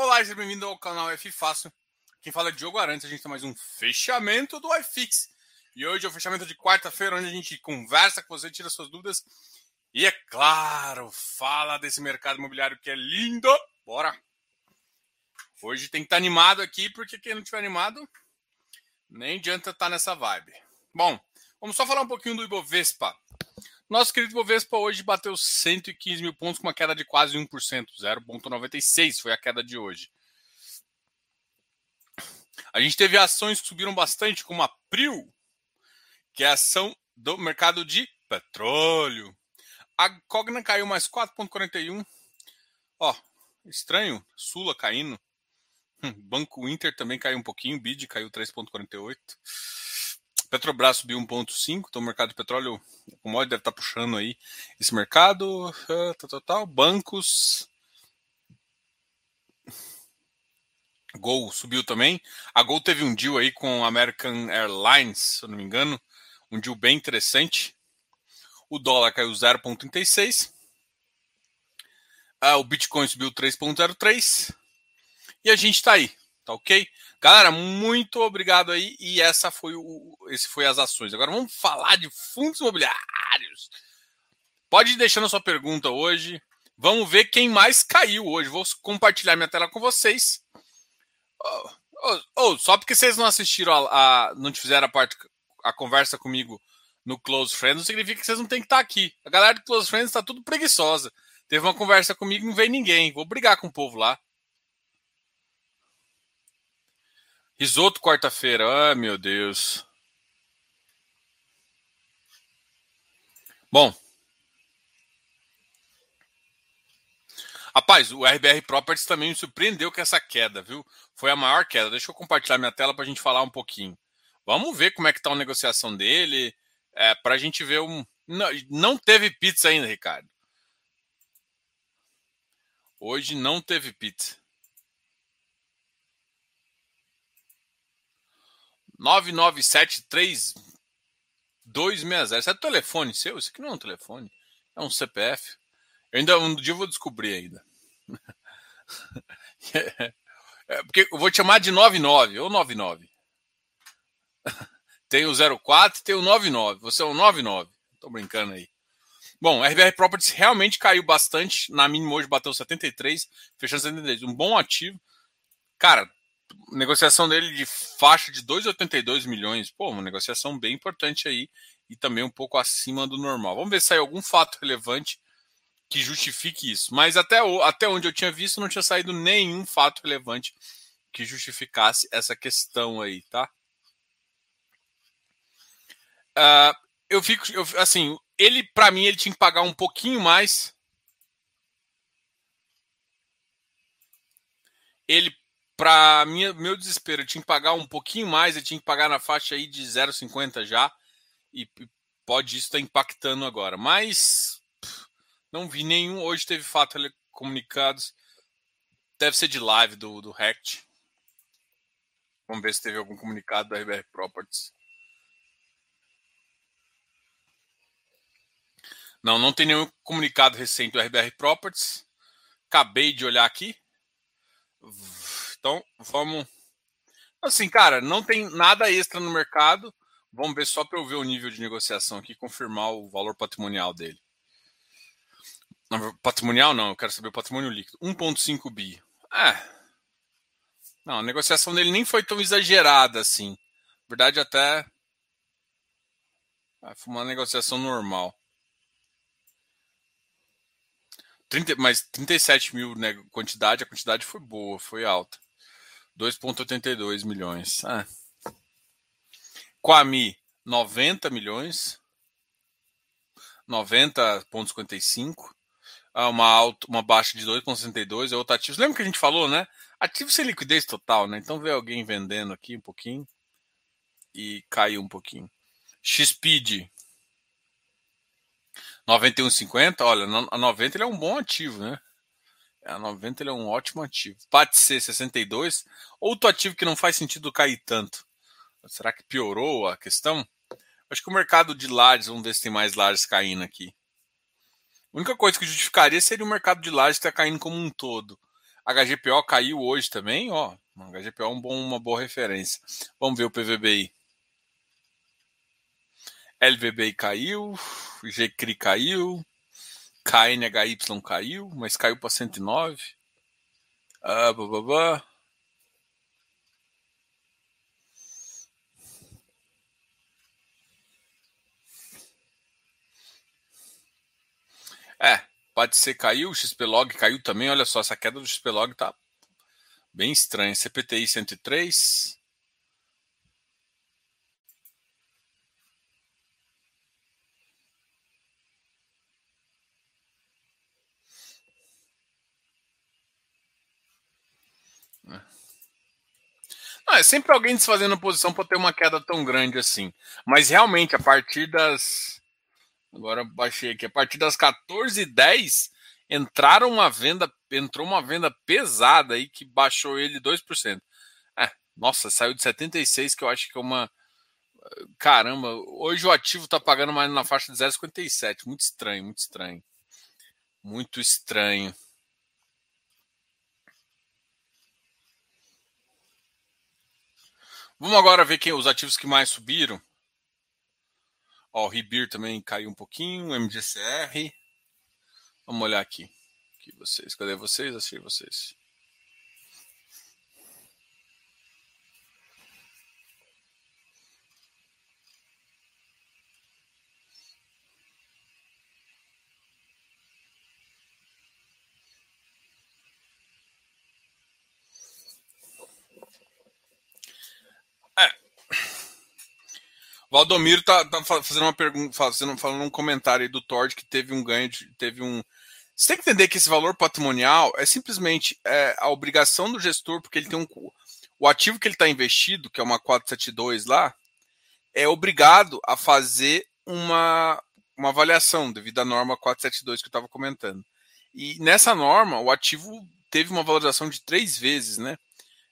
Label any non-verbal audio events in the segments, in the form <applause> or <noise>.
Olá, seja bem-vindo ao canal F Fácil. Quem fala é Diogo Arantes, a gente tem mais um fechamento do iFix. E hoje é o fechamento de quarta-feira, onde a gente conversa com você, tira suas dúvidas. E é claro, fala desse mercado imobiliário que é lindo. Bora! Hoje tem que estar tá animado aqui, porque quem não estiver animado, nem adianta estar tá nessa vibe. Bom, vamos só falar um pouquinho do Ibovespa. Nosso querido Bovespa hoje bateu 115 mil pontos com uma queda de quase 1%, 0,96 foi a queda de hoje. A gente teve ações que subiram bastante, como a Prio, que é a ação do mercado de petróleo. A Cogna caiu mais 4,41. Ó, estranho, Sula caindo. Hum, Banco Inter também caiu um pouquinho, BID caiu 3,48. Petrobras subiu 1,5, então o mercado de petróleo, o commodity deve estar puxando aí esse mercado. Uh, tal, tal, tal. Bancos. Gol subiu também. A Gol teve um deal aí com American Airlines, se eu não me engano. Um deal bem interessante. O dólar caiu 0,36. Ah, o Bitcoin subiu 3,03. E a gente está aí, tá ok? Galera, muito obrigado aí. E essa foi o, esse foi as ações. Agora vamos falar de fundos imobiliários. Pode ir deixando a sua pergunta hoje. Vamos ver quem mais caiu hoje. Vou compartilhar minha tela com vocês. Oh, oh, oh, só porque vocês não assistiram a, a, não fizeram a parte a conversa comigo no Close Friends, não significa que vocês não têm que estar aqui. A galera do Close Friends está tudo preguiçosa. Teve uma conversa comigo não veio ninguém. Vou brigar com o povo lá. Risoto quarta-feira. Ah, meu Deus. Bom. Rapaz, o RBR Properties também me surpreendeu com essa queda, viu? Foi a maior queda. Deixa eu compartilhar minha tela para a gente falar um pouquinho. Vamos ver como é que tá a negociação dele. É, para a gente ver um. Não, não teve pizza ainda, Ricardo. Hoje não teve pizza. 9973260. Esse é telefone seu? Isso aqui não é um telefone. É um CPF. Eu ainda um dia eu vou descobrir ainda. <laughs> é, porque eu vou te chamar de 99 ou 99. Tem o 04 tem o 99. Você é o 99. Tô brincando aí. Bom, RBR Properties realmente caiu bastante. Na mínima hoje bateu 73, fechando 73. Um bom ativo. Cara, negociação dele de faixa de 2,82 milhões. Pô, uma negociação bem importante aí e também um pouco acima do normal. Vamos ver se sai algum fato relevante que justifique isso. Mas até, até onde eu tinha visto, não tinha saído nenhum fato relevante que justificasse essa questão aí, tá? Uh, eu fico, eu, assim, ele, para mim, ele tinha que pagar um pouquinho mais. Ele para meu desespero, eu tinha que pagar um pouquinho mais, eu tinha que pagar na faixa aí de 0,50 já, e pode isso estar tá impactando agora. Mas não vi nenhum. Hoje teve fato comunicados. Deve ser de live do, do Rect. Vamos ver se teve algum comunicado da RBR Properties. Não, não tem nenhum comunicado recente do RBR Properties. Acabei de olhar aqui. Então, vamos. Assim, cara, não tem nada extra no mercado. Vamos ver só para eu ver o nível de negociação aqui, confirmar o valor patrimonial dele. patrimonial não, eu quero saber o patrimônio líquido. 1,5 bi. É. Não, a negociação dele nem foi tão exagerada assim. Na verdade, até. É, foi uma negociação normal. 30, mas 37 mil né, quantidade, a quantidade foi boa, foi alta. 2,82 milhões. Ah. Quami, 90 milhões. 90,55. Ah, uma, alta, uma baixa de 2,62 é outro ativo. Lembra que a gente falou, né? Ativo sem liquidez total, né? Então vê alguém vendendo aqui um pouquinho e caiu um pouquinho. XPID 91,50. Olha, a 90 ele é um bom ativo, né? A 90 ele é um ótimo ativo. Pode ser 62, outro ativo que não faz sentido cair tanto. Será que piorou a questão? Acho que o mercado de lajes, vamos ver se tem mais lajes caindo aqui. A única coisa que justificaria seria o mercado de lajes estar caindo como um todo. HGPO caiu hoje também, ó. HGPO é um bom, uma boa referência. Vamos ver o PVBI. LVBI caiu, GCRI caiu, KNHY caiu, mas caiu para 109. Ah, blá, É, pode ser caiu, o XPlog caiu também. Olha só, essa queda do XPlog tá bem estranha. CPTI 103. Não, é sempre alguém desfazendo posição para ter uma queda tão grande assim. Mas realmente, a partir das Agora baixei aqui. A partir das 14h10 entraram uma venda, entrou uma venda pesada aí que baixou ele 2%. É, nossa, saiu de 76, que eu acho que é uma. Caramba, hoje o ativo está pagando mais na faixa de 0,57. Muito estranho, muito estranho. Muito estranho. Vamos agora ver quem os ativos que mais subiram. Ó, o Ribir também caiu um pouquinho, MGCR. Vamos olhar aqui. aqui vocês. Cadê vocês? Achei vocês. Valdomiro tá, tá, fazendo uma pergunta, fazendo, falando um comentário aí do Tord que teve um ganho, de, teve um. Você tem que entender que esse valor patrimonial é simplesmente é, a obrigação do gestor, porque ele tem um. O ativo que ele está investido, que é uma 472 lá, é obrigado a fazer uma, uma avaliação devido à norma 472 que eu estava comentando. E nessa norma, o ativo teve uma valorização de três vezes, né?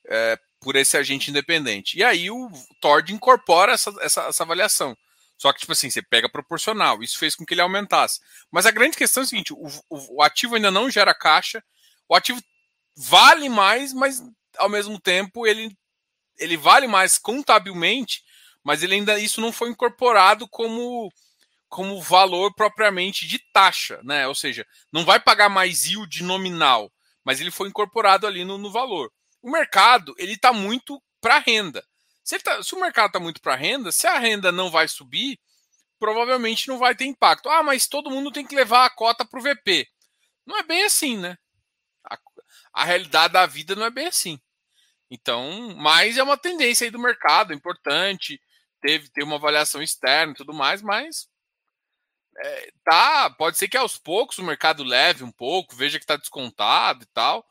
É, por esse agente independente. E aí o Tord incorpora essa, essa, essa avaliação. Só que, tipo assim, você pega proporcional. Isso fez com que ele aumentasse. Mas a grande questão é o seguinte: o, o, o, ativo ainda não gera caixa, o ativo vale mais, mas ao mesmo tempo ele, ele vale mais contabilmente, mas ele ainda isso não foi incorporado como como valor propriamente de taxa, né? Ou seja, não vai pagar mais yield nominal, mas ele foi incorporado ali no, no valor o mercado ele está muito para renda. Se, tá, se, o mercado está muito para renda, se a renda não vai subir, provavelmente não vai ter impacto. Ah, mas todo mundo tem que levar a cota para o VP. Não é bem assim, né? A, a, realidade da vida não é bem assim. Então, mas é uma tendência aí do mercado, importante. Teve ter uma avaliação externa e tudo mais, mas é, tá. Pode ser que aos poucos o mercado leve um pouco, veja que está descontado e tal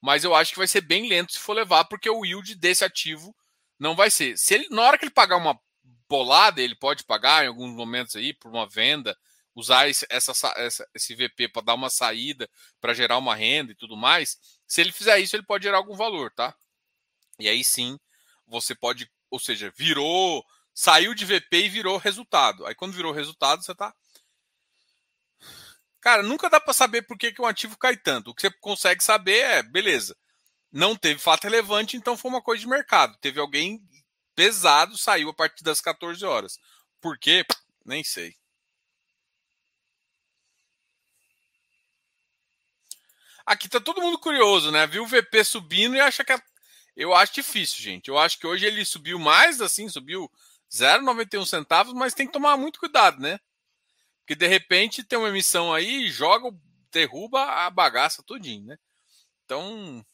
mas eu acho que vai ser bem lento se for levar, porque o yield desse ativo não vai ser. Se ele, na hora que ele pagar uma bolada, ele pode pagar em alguns momentos aí por uma venda, usar esse, essa, essa, esse VP para dar uma saída, para gerar uma renda e tudo mais. Se ele fizer isso, ele pode gerar algum valor, tá? E aí sim, você pode, ou seja, virou, saiu de VP e virou resultado. Aí quando virou resultado, você tá Cara, nunca dá para saber por que, que um ativo cai tanto. O que você consegue saber é, beleza, não teve fato relevante, então foi uma coisa de mercado. Teve alguém pesado, saiu a partir das 14 horas. Por quê? Nem sei. Aqui tá todo mundo curioso, né? Viu o VP subindo e acha que. É... Eu acho difícil, gente. Eu acho que hoje ele subiu mais, assim, subiu 0,91 centavos, mas tem que tomar muito cuidado, né? Que de repente tem uma emissão aí joga, derruba a bagaça todinho, né? Então,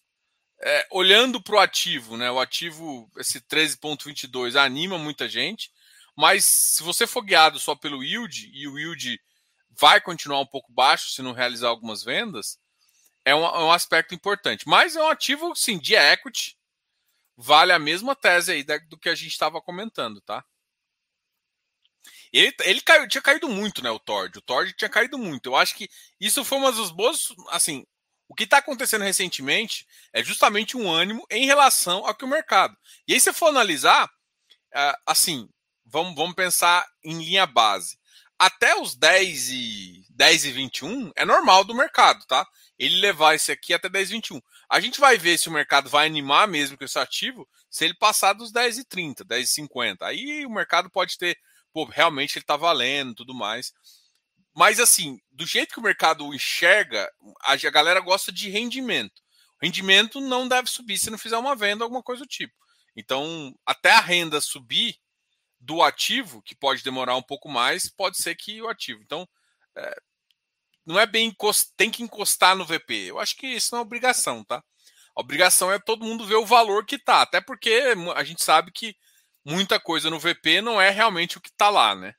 é, olhando para o ativo, né? O ativo, esse 13,22 anima muita gente, mas se você for guiado só pelo yield, e o yield vai continuar um pouco baixo se não realizar algumas vendas, é um, é um aspecto importante. Mas é um ativo, sim, de equity, vale a mesma tese aí do que a gente estava comentando, tá? Ele, ele caiu, tinha caído muito, né? O Tord. O Tord tinha caído muito. Eu acho que isso foi uma das boas. Assim, o que está acontecendo recentemente é justamente um ânimo em relação ao que o mercado. E aí, se for analisar, é, assim, vamos, vamos pensar em linha base. Até os 10 e, 10 e 21 é normal do mercado, tá? ele levar esse aqui até 10,21. A gente vai ver se o mercado vai animar mesmo com esse ativo se ele passar dos 10,30, 10,50. Aí o mercado pode ter, pô, realmente ele está valendo tudo mais. Mas assim, do jeito que o mercado enxerga, a galera gosta de rendimento. O rendimento não deve subir se não fizer uma venda, alguma coisa do tipo. Então, até a renda subir do ativo, que pode demorar um pouco mais, pode ser que o ativo. Então, é, não é bem tem que encostar no VP. Eu acho que isso não é obrigação, tá? A obrigação é todo mundo ver o valor que tá, até porque a gente sabe que muita coisa no VP não é realmente o que tá lá, né?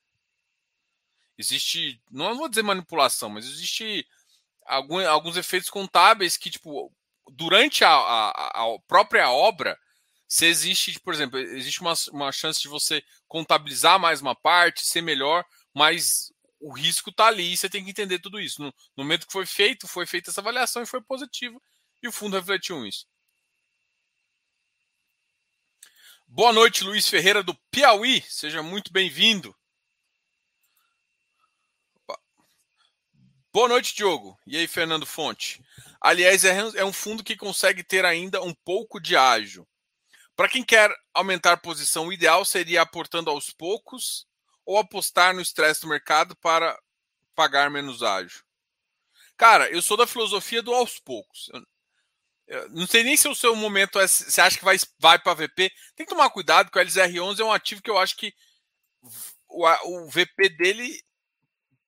Existe, não vou dizer manipulação, mas existe algum, alguns efeitos contábeis que, tipo, durante a, a, a própria obra, se existe, por exemplo, existe uma, uma chance de você contabilizar mais uma parte, ser melhor, mas o risco está ali e você tem que entender tudo isso. No, no, momento que foi feito, foi feita essa avaliação e foi positivo, e o fundo refletiu isso. Boa noite, Luiz Ferreira do Piauí. Seja muito bem-vindo. Boa noite, Diogo. E aí, Fernando Fonte? Aliás, é, é um fundo que consegue ter ainda um pouco de ágio. Para quem quer aumentar a posição, o ideal seria aportando aos poucos ou apostar no estresse do mercado para pagar menos ágil? Cara, eu sou da filosofia do aos poucos. Não sei nem se o seu momento é. Você acha que vai, vai para VP? Tem que tomar cuidado, que o LZR11 é um ativo que eu acho que o, o VP dele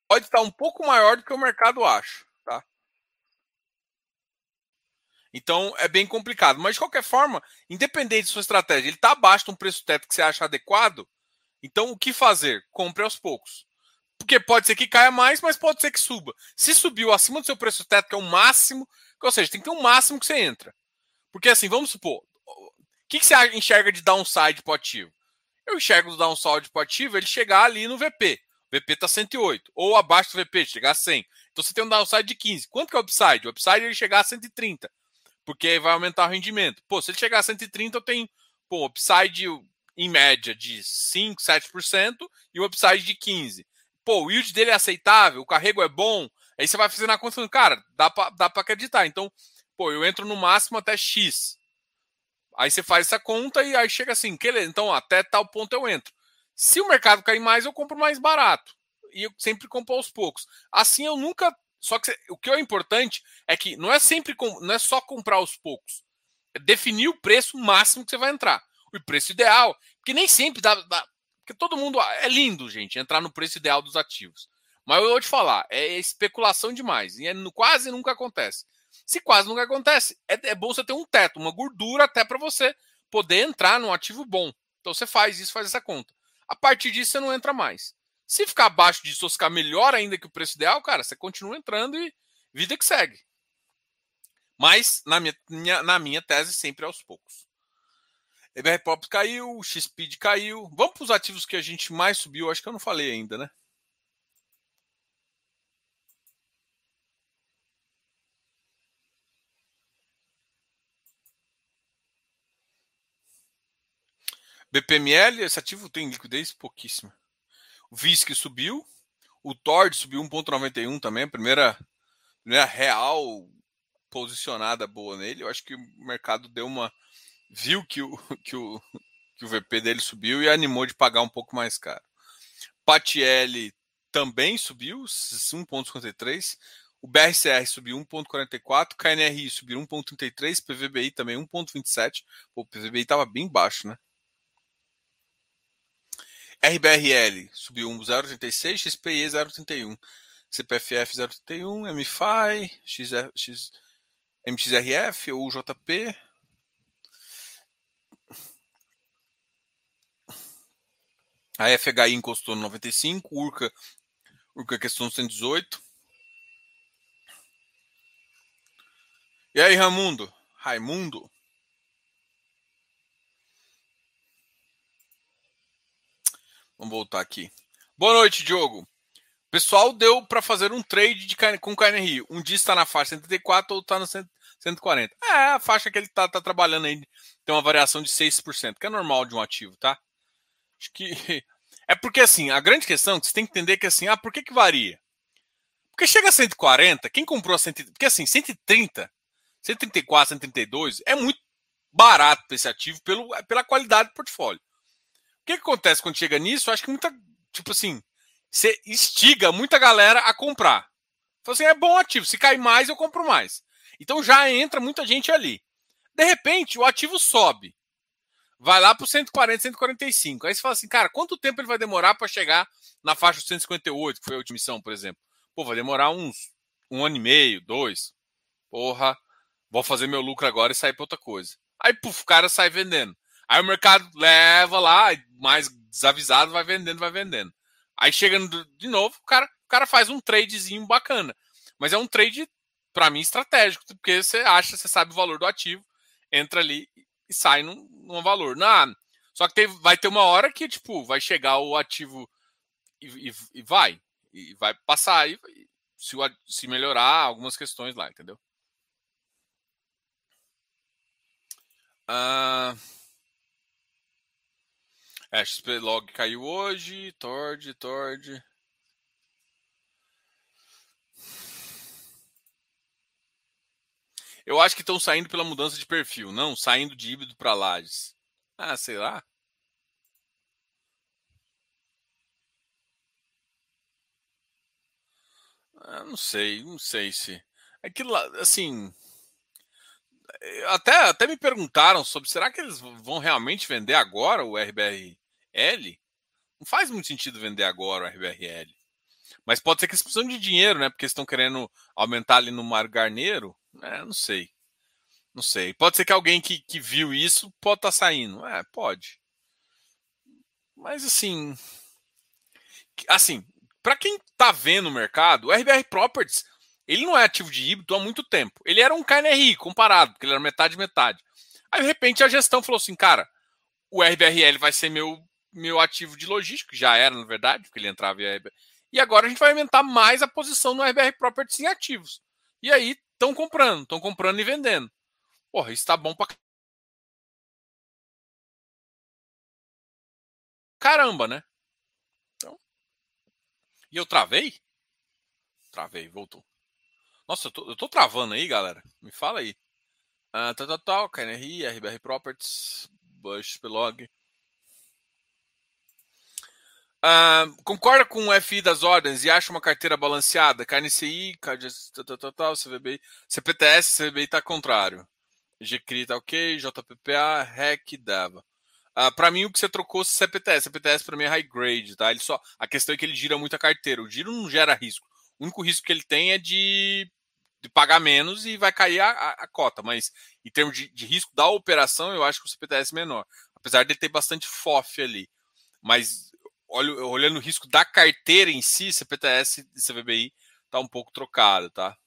pode estar um pouco maior do que o mercado acha. Tá? Então é bem complicado. Mas de qualquer forma, independente de sua estratégia, ele está abaixo de um preço teto que você acha adequado, então, o que fazer? Compre aos poucos. Porque pode ser que caia mais, mas pode ser que suba. Se subiu acima do seu preço teto, que é o máximo, ou seja, tem que ter um máximo que você entra. Porque assim, vamos supor, o que, que você enxerga de downside para ativo? Eu enxergo do downside para ativo ele chegar ali no VP. O VP está 108. Ou abaixo do VP, chegar a 100. Então você tem um downside de 15. Quanto que é o upside? O upside ele chegar a 130. Porque aí vai aumentar o rendimento. Pô, se ele chegar a 130, eu tenho pô, upside em média de 5, 7% e o upside de 15%. Pô, o yield dele é aceitável, o carrego é bom. Aí você vai fazendo a conta, cara, dá dá pra acreditar. Então, pô, eu entro no máximo até X. Aí você faz essa conta e aí chega assim, que então até tal ponto eu entro. Se o mercado cair mais, eu compro mais barato. E eu sempre compro aos poucos. Assim eu nunca. Só que o que é importante é que não é sempre não é só comprar aos poucos. É definir o preço máximo que você vai entrar o preço ideal. Porque nem sempre dá, dá. Porque todo mundo. É lindo, gente, entrar no preço ideal dos ativos. Mas eu vou te falar, é especulação demais. E é, quase nunca acontece. Se quase nunca acontece, é, é bom você ter um teto, uma gordura até para você poder entrar num ativo bom. Então você faz isso, faz essa conta. A partir disso você não entra mais. Se ficar abaixo disso ou ficar melhor ainda que o preço ideal, cara, você continua entrando e vida que segue. Mas, na minha, na minha tese, sempre aos poucos. EBR Pop caiu, XPID caiu. Vamos para os ativos que a gente mais subiu. Acho que eu não falei ainda, né? BPML, esse ativo tem liquidez pouquíssima. O VISC subiu. O TORD subiu 1,91 também. A primeira, primeira real posicionada boa nele. Eu acho que o mercado deu uma viu que o, <laughs> que o, que o VP dele subiu e animou de pagar um pouco mais caro. Patielli também subiu, 1,53. O BRCR subiu 1,44. KNRI subiu 1,33. PVBI também 1,27. O PVBI estava bem baixo, né? RBRL subiu 0,86. XPE 0,31. CPFF 0,31. MFI, XR, X, MXRF ou JP A FHI encostou no 95, Urca, Urca questão no 118. E aí, Ramundo? Raimundo? Vamos voltar aqui. Boa noite, Diogo. Pessoal, deu para fazer um trade de, com KNRI. Um dia está na faixa 74, outro está no 140. É, a faixa que ele está tá trabalhando aí tem uma variação de 6%, que é normal de um ativo, tá? Acho que. <laughs> É porque, assim, a grande questão é que você tem que entender que, assim, ah, por que, que varia? Porque chega a 140, quem comprou a 130, porque assim, 130, 134, 132 é muito barato esse ativo pelo, pela qualidade do portfólio. O que, que acontece quando chega nisso? Acho que muita, tipo assim, você instiga muita galera a comprar. Então, assim, é bom ativo. Se cair mais, eu compro mais. Então já entra muita gente ali. De repente, o ativo sobe. Vai lá para o 140, 145. Aí você fala assim, cara, quanto tempo ele vai demorar para chegar na faixa 158, que foi a última missão, por exemplo? Pô, vai demorar uns um ano e meio, dois. Porra, vou fazer meu lucro agora e sair para outra coisa. Aí, puf, o cara sai vendendo. Aí o mercado leva lá, mais desavisado, vai vendendo, vai vendendo. Aí chega de novo, o cara, o cara faz um tradezinho bacana. Mas é um trade, para mim, estratégico, porque você acha, você sabe o valor do ativo, entra ali e sai num, num valor. Não, só que tem, vai ter uma hora que, tipo, vai chegar o ativo e, e, e vai. E vai passar. E, se, se melhorar algumas questões lá, entendeu? Uh... É, XP Log caiu hoje. Tord, Tord. Eu acho que estão saindo pela mudança de perfil, não saindo de híbrido para lajes. Ah, sei lá. Ah, não sei, não sei se. Aquilo, assim, até, até me perguntaram sobre será que eles vão realmente vender agora o RBRL? Não faz muito sentido vender agora o RBRL. Mas pode ser que eles precisam de dinheiro, né? Porque estão querendo aumentar ali no Mar Garneiro. É, não sei. Não sei. Pode ser que alguém que, que viu isso pode estar tá saindo. É, pode. Mas assim. Assim, para quem tá vendo o mercado, o RBR Properties ele não é ativo de híbrido há muito tempo. Ele era um KNRI comparado, porque ele era metade metade. Aí, de repente, a gestão falou assim, cara, o RBRL vai ser meu, meu ativo de logística, já era, na verdade, porque ele entrava RBR. E agora a gente vai aumentar mais a posição no RBR Properties em ativos. E aí, estão comprando, estão comprando e vendendo. Porra, isso tá bom pra caramba, né? Então... E eu travei? Travei, voltou. Nossa, eu tô, eu tô travando aí, galera. Me fala aí. Uh, tal, tal, tal, KNRI, RBR Properties, Bush, Pelog. Uh, concorda com o FI das ordens e acha uma carteira balanceada? KNCI, tal, CVBI, CPTS, CVBI tá contrário. GCRI tá ok, JPPA, REC, DEVA. Uh, para mim, o que você trocou CPTS. CPTS para mim é high grade, tá? Ele só, a questão é que ele gira muito a carteira. O giro não gera risco. O único risco que ele tem é de de pagar menos e vai cair a, a, a cota. Mas em termos de, de, risco da operação, eu acho que o CPTS é menor. Apesar de ter bastante FOF ali. Mas olho, olhando o risco da carteira em si, CPTS e CVBI tá um pouco trocado, tá?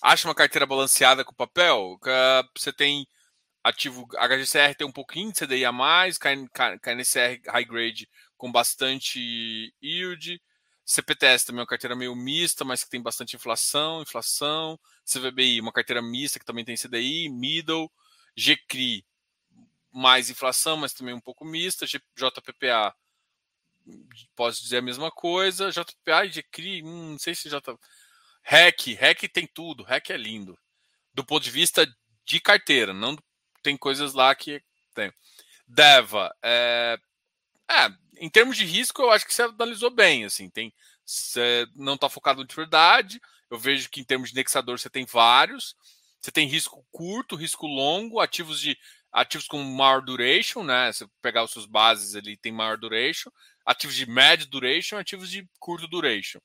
Acha uma carteira balanceada com papel? Você tem ativo HGCR tem um pouquinho de CDI a mais, KNCR high grade com bastante yield, CPTS também é uma carteira meio mista, mas que tem bastante inflação, inflação. CVBI, uma carteira mista que também tem CDI, middle. GCRI, mais inflação, mas também um pouco mista. JPPA, posso dizer a mesma coisa. JPPA e GCRI, hum, não sei se J... REC, REC tem tudo, REC é lindo. Do ponto de vista de carteira, não tem coisas lá que tem. DEVA, é, é, em termos de risco, eu acho que você analisou bem. Assim, tem, você não está focado de verdade. Eu vejo que em termos de indexador você tem vários. Você tem risco curto, risco longo, ativos de ativos com maior duration, né? Se pegar os seus bases ali, tem maior duration. Ativos de médio duration, ativos de curto duration.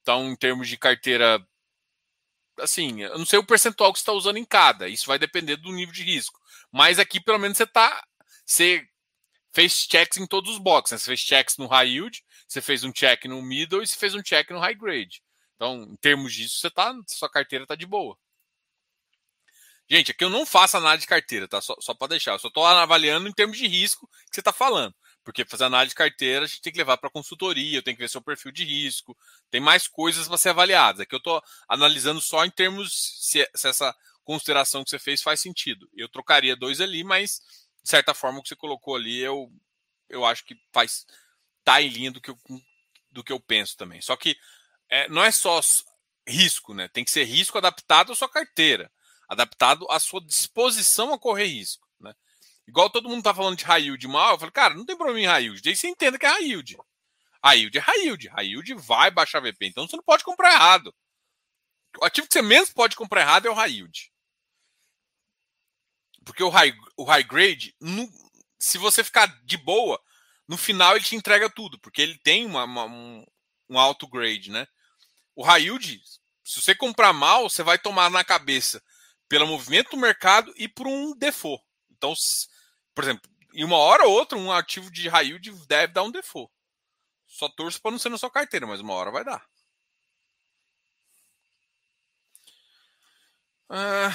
Então, em termos de carteira, assim, eu não sei o percentual que você está usando em cada. Isso vai depender do nível de risco. Mas aqui, pelo menos, você está. Você fez checks em todos os boxes. Né? Você fez checks no high yield, você fez um check no middle e você fez um check no high grade. Então, em termos disso, você tá, sua carteira está de boa. Gente, aqui eu não faço análise de carteira, tá? Só, só para deixar. Eu só estou avaliando em termos de risco que você está falando. Porque fazer análise de carteira, a gente tem que levar para consultoria, eu tenho que ver seu perfil de risco, tem mais coisas para ser avaliadas. Aqui eu estou analisando só em termos se, se essa consideração que você fez faz sentido. Eu trocaria dois ali, mas de certa forma, o que você colocou ali, eu, eu acho que faz tá em linha do que eu, do que eu penso também. Só que é, não é só risco, né? Tem que ser risco adaptado à sua carteira, adaptado à sua disposição a correr risco, né? Igual todo mundo tá falando de high yield mal, eu falo, cara, não tem problema em high yield. Daí você entenda que é high yield. High yield é high yield. High yield vai baixar VP. Então você não pode comprar errado. O ativo que você menos pode comprar errado é o high yield. Porque o high, o high grade, no, se você ficar de boa, no final ele te entrega tudo, porque ele tem uma, uma, um, um alto grade, né? O high yield, se você comprar mal, você vai tomar na cabeça pelo movimento do mercado e por um default. Então, por exemplo, em uma hora ou outra, um ativo de high yield deve dar um default. Só torço para não ser na sua carteira, mas uma hora vai dar. Ah...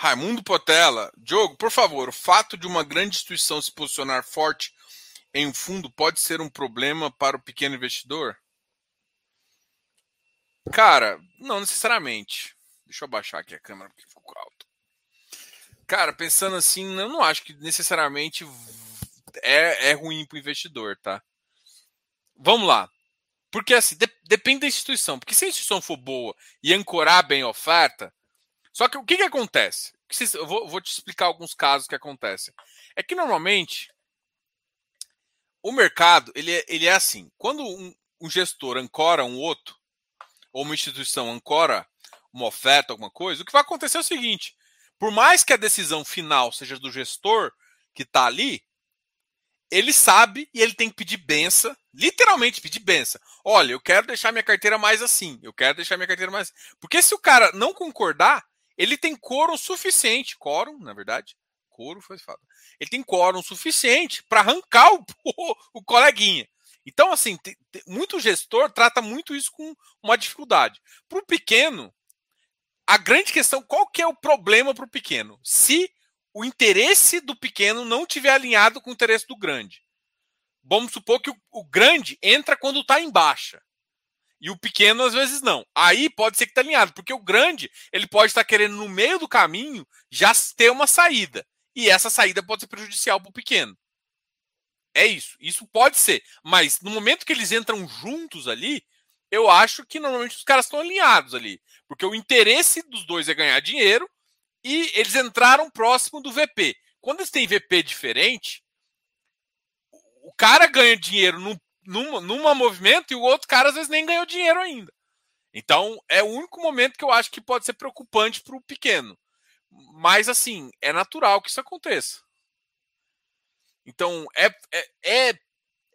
Raimundo Potela, Diogo, por favor, o fato de uma grande instituição se posicionar forte em um fundo pode ser um problema para o pequeno investidor? Cara, não necessariamente. Deixa eu abaixar aqui a câmera porque ficou alto. Cara, pensando assim, eu não acho que necessariamente é, é ruim para o investidor, tá? Vamos lá. Porque assim, de, depende da instituição. Porque se a instituição for boa e ancorar bem a oferta. Só que o que, que acontece? Eu vou, vou te explicar alguns casos que acontecem. É que normalmente o mercado ele é, ele é assim. Quando um, um gestor ancora um outro, ou uma instituição ancora uma oferta, alguma coisa, o que vai acontecer é o seguinte: por mais que a decisão final seja do gestor que está ali, ele sabe e ele tem que pedir benção, literalmente pedir benção. Olha, eu quero deixar minha carteira mais assim, eu quero deixar minha carteira mais. Assim. Porque se o cara não concordar, ele tem quórum suficiente, quórum, na verdade, couro foi falado. Ele tem quórum suficiente para arrancar <laughs> o, o, coleguinha. Então, assim, muito gestor trata muito isso com uma dificuldade. Para o pequeno, a grande questão, qual que é o problema para o pequeno? Se o interesse do pequeno não tiver alinhado com o interesse do grande. Vamos supor que o, o grande entra quando está em baixa. E o pequeno, às vezes, não. Aí pode ser que está alinhado, porque o grande ele pode estar tá querendo, no meio do caminho, já ter uma saída. E essa saída pode ser prejudicial para o pequeno. É isso. Isso pode ser. Mas no momento que eles entram juntos ali, eu acho que normalmente os caras estão alinhados ali. Porque o interesse dos dois é ganhar dinheiro e eles entraram próximo do VP. Quando eles têm VP diferente, o cara ganha dinheiro num, numa, numa movimento e o outro cara às vezes nem ganhou dinheiro ainda. Então é o único momento que eu acho que pode ser preocupante para o pequeno. Mas assim, é natural que isso aconteça. Então, é, é, é,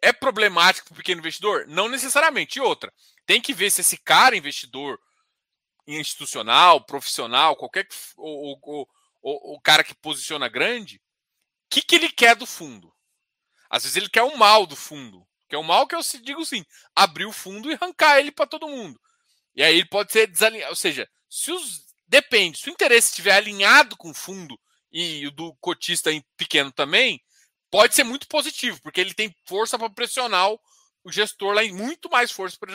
é problemático para o pequeno investidor? Não necessariamente. E outra, tem que ver se esse cara, investidor institucional, profissional, qualquer o, o, o, o cara que posiciona grande, o que, que ele quer do fundo? Às vezes ele quer o mal do fundo. Que é o mal que eu digo assim, abrir o fundo e arrancar ele para todo mundo. E aí ele pode ser desalinhado. Ou seja, se os. Depende, se o interesse estiver alinhado com o fundo e o do cotista em pequeno também, pode ser muito positivo, porque ele tem força para pressionar o gestor lá, muito mais força para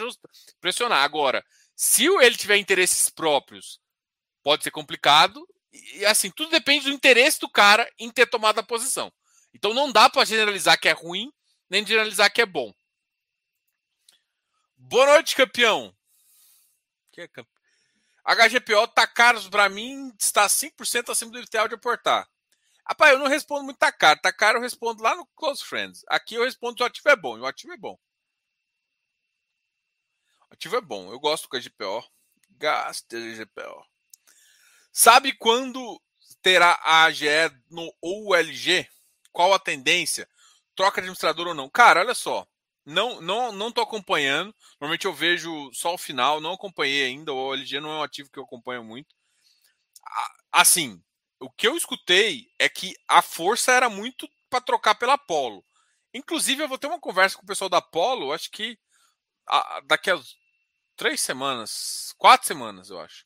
pressionar. Agora, se ele tiver interesses próprios, pode ser complicado. E assim, tudo depende do interesse do cara em ter tomado a posição. Então não dá para generalizar que é ruim, nem generalizar que é bom. Boa noite, campeão. Que é? HGPO tá caro para mim, está 5% acima do ideal de aportar. Rapaz, eu não respondo muito tá caro. Tá caro eu respondo lá no Close Friends. Aqui eu respondo se o ativo é bom. E o ativo é bom. O ativo é bom. Eu gosto do HGPO. Gasto HGPO. Sabe quando terá a AGE no OLG? Qual a tendência? Troca de administrador ou não? Cara, olha só. Não, não, não tô acompanhando. Normalmente eu vejo só o final, não acompanhei ainda. O OLG não é um ativo que eu acompanho muito. Assim, o que eu escutei é que a força era muito para trocar pela Apollo. Inclusive, eu vou ter uma conversa com o pessoal da Apollo, acho que daqui a três semanas, quatro semanas, eu acho.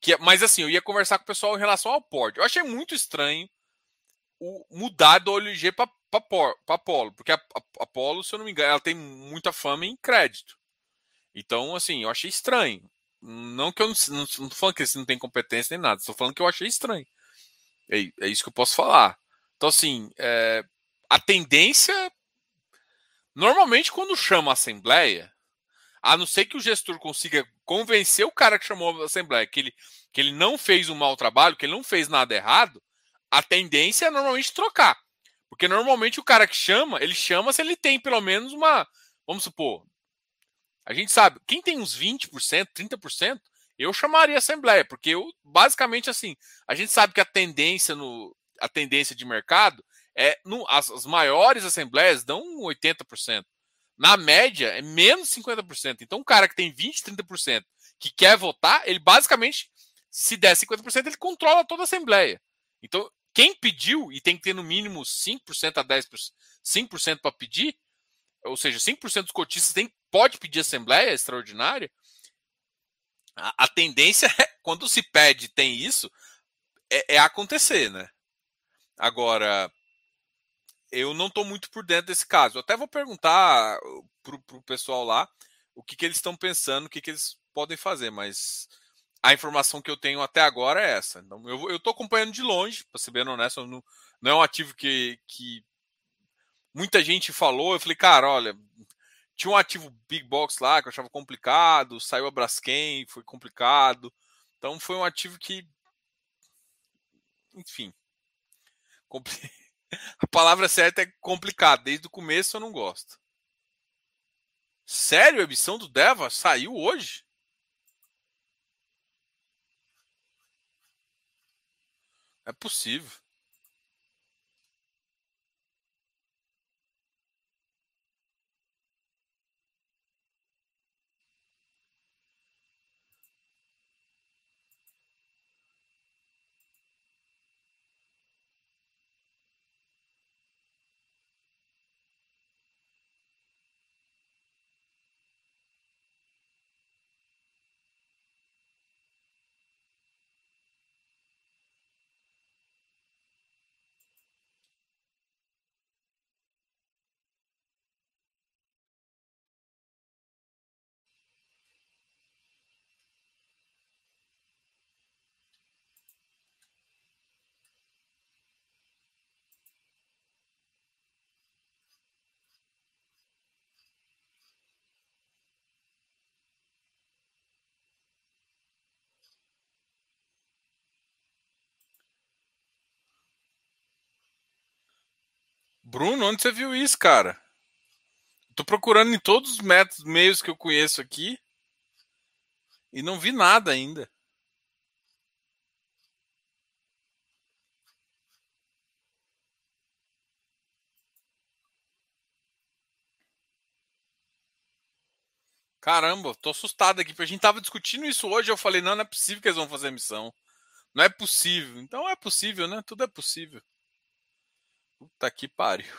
Que, é, mas assim, eu ia conversar com o pessoal em relação ao Port. Eu achei muito estranho o mudar do OLG para Apollo, porque a, a Apollo, se eu não me engano, ela tem muita fama em crédito. Então, assim, eu achei estranho. Não que eu não, não, não falando que eles não têm competência nem nada, estou falando que eu achei estranho. É, é isso que eu posso falar. Então, assim, é, a tendência Normalmente, quando chama a assembleia, a não ser que o gestor consiga convencer o cara que chamou a assembleia que ele, que ele não fez um mau trabalho, que ele não fez nada errado, a tendência é normalmente trocar. Porque normalmente o cara que chama, ele chama se ele tem pelo menos uma. Vamos supor. A gente sabe, quem tem uns 20%, 30%, eu chamaria assembleia, porque eu, basicamente assim, a gente sabe que a tendência no a tendência de mercado é no, as, as maiores assembleias dão 80%. Na média é menos 50%. Então, um cara que tem 20, 30% que quer votar, ele basicamente, se der 50%, ele controla toda a assembleia. Então, quem pediu, e tem que ter no mínimo 5% a 10%, 5% para pedir, ou seja, 5% dos cotistas tem, pode pedir assembleia extraordinária, a, tendência é, <laughs> quando se pede tem isso, é, é acontecer, né? Agora, eu não estou muito por dentro desse caso. Eu até vou perguntar para o pessoal lá o que, que eles estão pensando, o que, que eles podem fazer, mas a informação que eu tenho até agora é essa. Então, eu estou acompanhando de longe, para ser bem honesto, não, não é um ativo que, que muita gente falou. Eu falei, cara, olha, tinha um ativo Big Box lá que eu achava complicado, saiu a Braskem, foi complicado. Então foi um ativo que. Enfim. <laughs> A palavra certa é complicado. Desde o começo eu não gosto. Sério? A emissão do Deva saiu hoje? É possível. Bruno, onde você viu isso, cara? Tô procurando em todos os métodos, meios que eu conheço aqui e não vi nada ainda. Caramba, tô assustado aqui, a gente tava discutindo isso hoje, eu falei, não, não é possível que eles vão fazer a missão. Não é possível. Então é possível, né? Tudo é possível. Puta que pariu.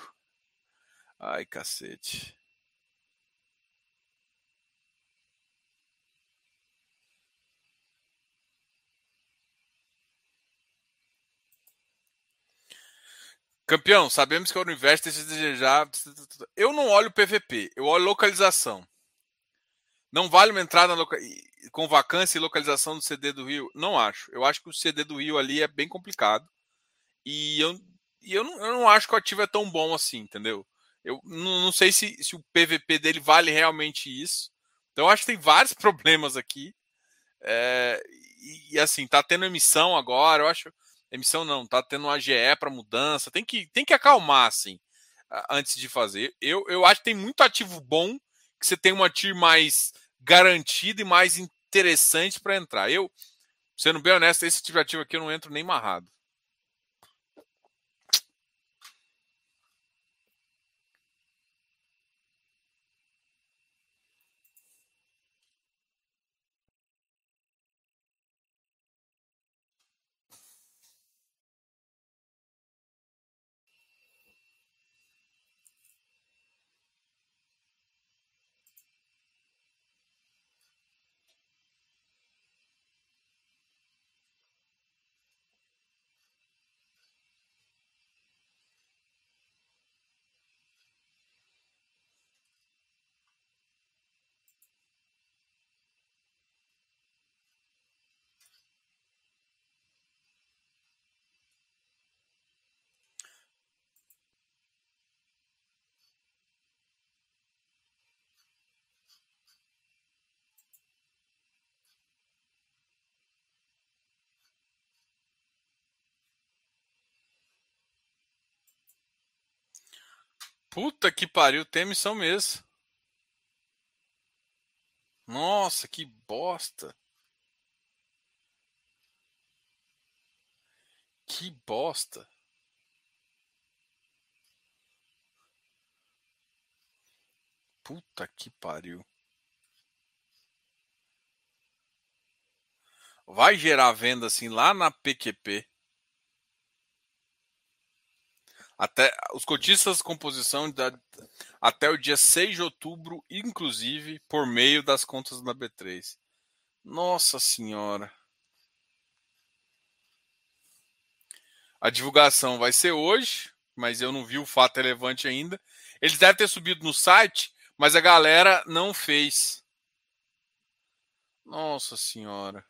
Ai, cacete. Campeão, sabemos que o universo tem se desejar. Eu não olho PVP, eu olho localização. Não vale uma entrada loca... com vacância e localização do CD do Rio? Não acho. Eu acho que o CD do Rio ali é bem complicado. E eu e eu não, eu não acho que o ativo é tão bom assim, entendeu? Eu não, não sei se, se o PVP dele vale realmente isso. Então eu acho que tem vários <laughs> problemas aqui. É, e, e, assim, tá tendo emissão agora, eu acho. Emissão não, tá tendo um AGE para mudança. Tem que, tem que acalmar, assim, antes de fazer. Eu, eu acho que tem muito ativo bom que você tem uma TIR mais garantida e mais interessante para entrar. Eu, sendo bem honesto, esse tipo de ativo aqui eu não entro nem marrado. Puta que pariu, tem emissão mesmo. Nossa, que bosta. Que bosta. Puta que pariu. Vai gerar venda assim lá na PQP. Até os cotistas composição da, até o dia 6 de outubro, inclusive por meio das contas da B3. Nossa senhora. A divulgação vai ser hoje, mas eu não vi o fato relevante ainda. Eles devem ter subido no site, mas a galera não fez. Nossa senhora.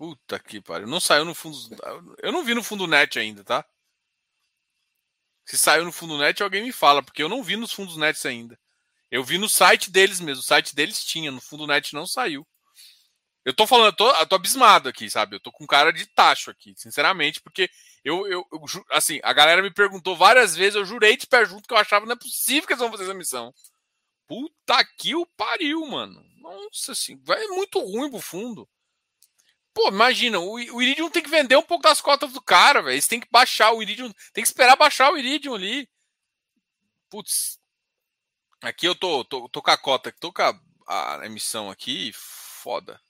Puta que pariu. Não saiu no fundo. Eu não vi no fundo net ainda, tá? Se saiu no fundo net, alguém me fala, porque eu não vi nos fundos nets ainda. Eu vi no site deles mesmo. O site deles tinha, no fundo net não saiu. Eu tô falando, eu tô, eu tô abismado aqui, sabe? Eu tô com cara de tacho aqui, sinceramente, porque eu, eu, eu, assim, a galera me perguntou várias vezes, eu jurei de pé junto que eu achava não é possível que eles vão fazer essa missão. Puta que o pariu, mano. Nossa, assim, vai muito ruim pro fundo. Pô, imagina, o, o Iridium tem que vender um pouco das cotas do cara, velho. Eles têm que baixar o Iridium, tem que esperar baixar o Iridium ali. Putz. Aqui eu tô, tô, tô com a cota, tô com a, a emissão aqui, foda.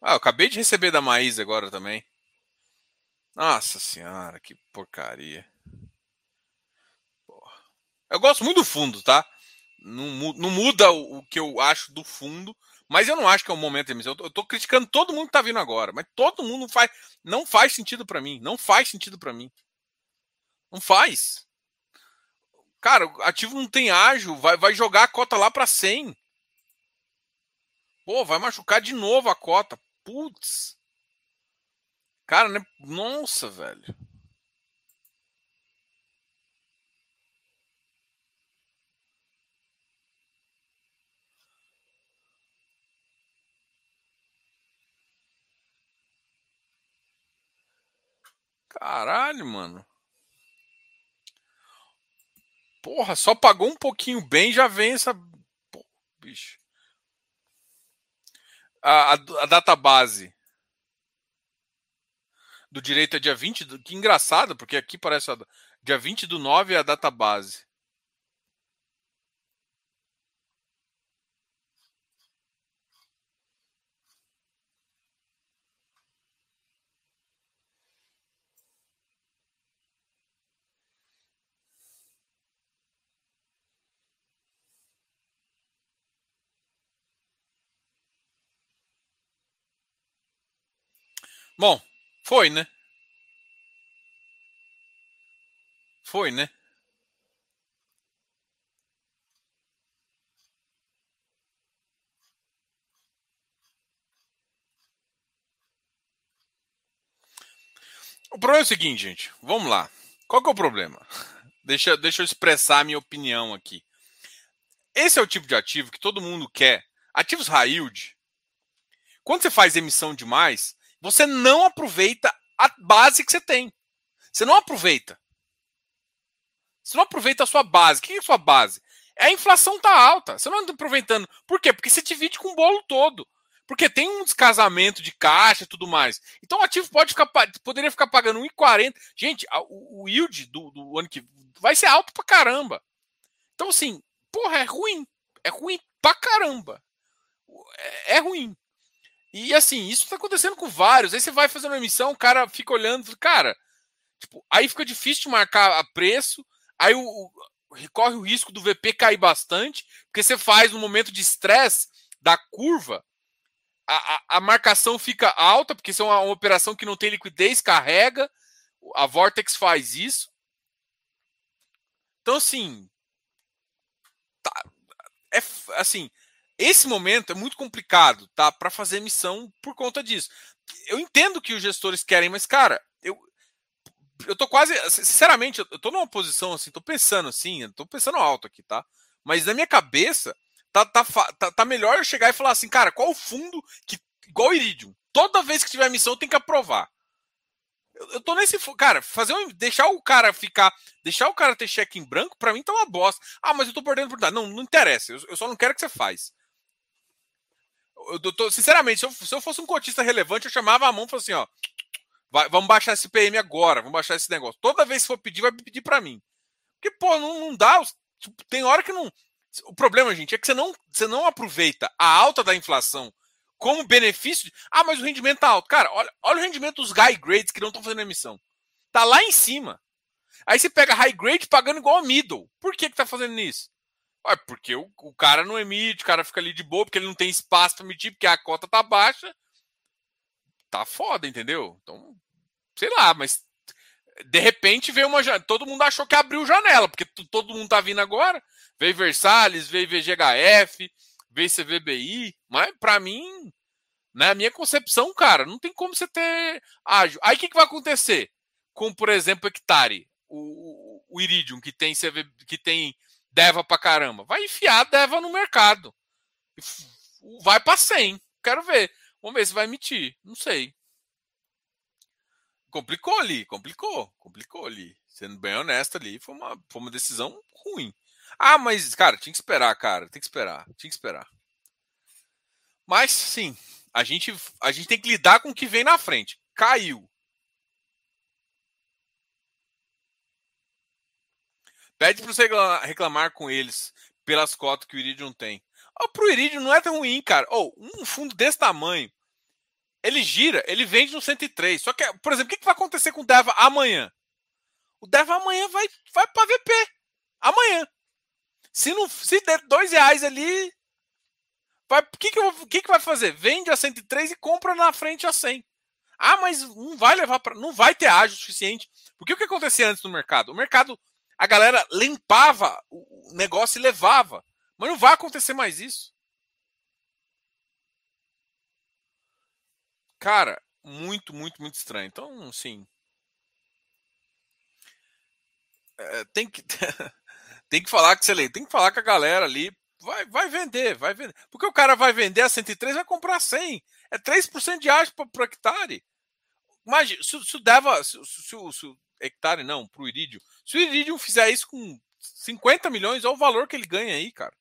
Ah, eu acabei de receber da Maísa agora também. Nossa senhora, que porcaria. Porra. Eu gosto muito do fundo, tá? Não, não muda o, o, que eu acho do fundo, mas eu não acho que é o momento emissão. Eu, eu tô criticando todo mundo que tá vindo agora, mas todo mundo faz, não faz sentido para mim. Não faz sentido para mim. Não faz. Cara, ativo não tem ágil, vai, vai jogar a cota lá para 100. Pô, vai machucar de novo a cota. Putz. Cara, né? Nossa, velho. Caralho, mano. Porra, só pagou um pouquinho bem, já vem essa. Pô, bicho. A, a, a database do direito é dia 20. Do, que engraçado, porque aqui parece. A, dia 20 do 9 é a database. Bom, foi, né? Foi, né? O problema é o seguinte, gente. Vamos lá. Qual que é o problema? <laughs> Deixa, deixa eu expressar a minha opinião aqui. Esse é o tipo de ativo que todo mundo quer. Ativos high yield. Quando você faz emissão demais, você não aproveita a base que você tem. Você não aproveita. Você não aproveita a sua base. O que é a sua base? É a inflação tá alta. Você não está aproveitando. Por quê? Porque você divide com o bolo todo. Porque tem um descasamento de caixa e tudo mais. Então o ativo pode ficar, poderia ficar pagando 1,40. Gente, o, o yield do, do ano que vai ser alto pra caramba. Então, assim, porra, é ruim. É ruim pra caramba. É, é ruim. E assim, isso tá acontecendo com vários. Aí você vai fazer uma emissão, o cara fica olhando, cara, tipo, aí fica difícil de marcar a preço, aí o, o, corre o risco do VP cair bastante, porque você faz no momento de estresse da curva, a, a, a, marcação fica alta, porque isso é uma, uma, operação que não tem liquidez, carrega, a Vortex faz isso. Então, assim, tá, é assim, esse momento é muito complicado, tá? Para fazer missão por conta disso. Eu entendo que os gestores querem, mas, cara, eu, eu tô quase. Sinceramente, eu tô numa posição assim, tô pensando assim, tô pensando alto aqui, tá? Mas na minha cabeça, tá, tá, tá, tá melhor eu chegar e falar assim, cara, qual o fundo que. Igual o Iridium. Toda vez que tiver missão, tem que aprovar. Eu, eu tô nesse. Cara, fazer um, deixar o cara ficar. Deixar o cara ter cheque em branco, para mim tá uma bosta. Ah, mas eu tô perdendo por Não, não interessa. Eu, eu só não quero que você faz. Eu, tô, sinceramente, se eu, se eu, fosse um cotista relevante, eu chamava a mão e falava assim: ó. Vai, vamos baixar esse PM agora, vamos baixar esse negócio. Toda vez que for pedir, vai pedir para mim. Porque, pô, não, não dá. Tipo, tem hora que não. O problema, gente, é que você não, você não aproveita a alta da inflação como benefício. De... Ah, mas o rendimento tá alto. Cara, olha, olha o rendimento dos high grades que não estão fazendo emissão. Tá lá em cima. Aí você pega high grade pagando igual a middle. Por que que tá fazendo isso? Ah, porque o, o cara não emite, o cara fica ali de boa, porque ele não tem espaço para emitir, porque a cota tá baixa. Tá foda, entendeu? Então, sei lá, mas de repente veio uma. Todo mundo achou que abriu janela, porque todo mundo tá vindo agora. Veio Versalhes, veio VGHF, veio CVBI, mas para mim, na minha concepção, cara, não tem como você ter ágil. Aí o que, que vai acontecer? Com, por exemplo, Hectare, o, o Iridium, que tem, CV, que tem Deva pra caramba. Vai enfiar Deva no mercado. Vai para 100. Quero ver. Vamos ver se vai emitir. Não sei. Complicou ali, complicou, complicou ali. Sendo bem honesto ali, foi uma, foi uma decisão ruim. Ah, mas, cara, tinha que esperar, cara. Tem que esperar, tinha que esperar. Mas, sim, a gente, a gente tem que lidar com o que vem na frente. Caiu. Pede para você reclamar com eles pelas cotas que o Iridium tem. Oh, pro Iridium não é tão ruim, cara. Ou oh, um fundo desse tamanho, ele gira, ele vende no 103. Só que, por exemplo, o que vai acontecer com o Deva amanhã? O Deva amanhã vai, vai para VP. Amanhã. Se, não, se der dois reais ali, o que, que, que, que vai fazer? Vende a 103 e compra na frente a 100. Ah, mas não vai levar para. Não vai ter ágio suficiente. Porque o que acontecia antes no mercado? O mercado, a galera limpava o negócio e levava. Mas não vai acontecer mais isso. Cara, muito, muito, muito estranho. Então, sim. É, tem que <laughs> tem que falar que você tem que falar com a galera ali, vai, vai vender, vai vender. Porque o cara vai vender a 103, vai comprar 100. É 3% de ágio para hectare. Imagina, se, se se, se, se, o hectare não, para o irídio. Se o irídio fizer isso com 50 milhões, olha o valor que ele ganha aí, cara.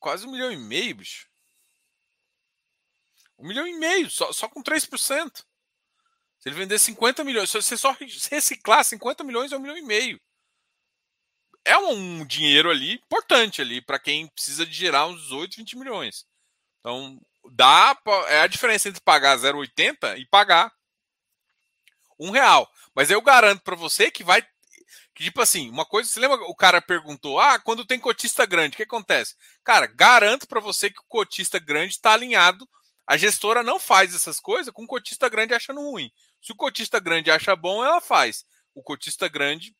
Quase um milhão e meio, bicho. Um milhão e meio, só, só com 3%. Se ele vender 50 milhões, se você só reciclar 50 milhões, é um milhão e meio. É um dinheiro ali importante ali para quem precisa de gerar uns 18, 20 milhões. Então, dá é a diferença entre pagar 0,80 e pagar um real. Mas eu garanto para você que vai que, tipo assim, uma coisa, você lembra o cara perguntou: "Ah, quando tem cotista grande, o que acontece?" Cara, garanto para você que o cotista grande está alinhado. A gestora não faz essas coisas com o cotista grande achando ruim. Se o cotista grande acha bom, ela faz. O cotista grande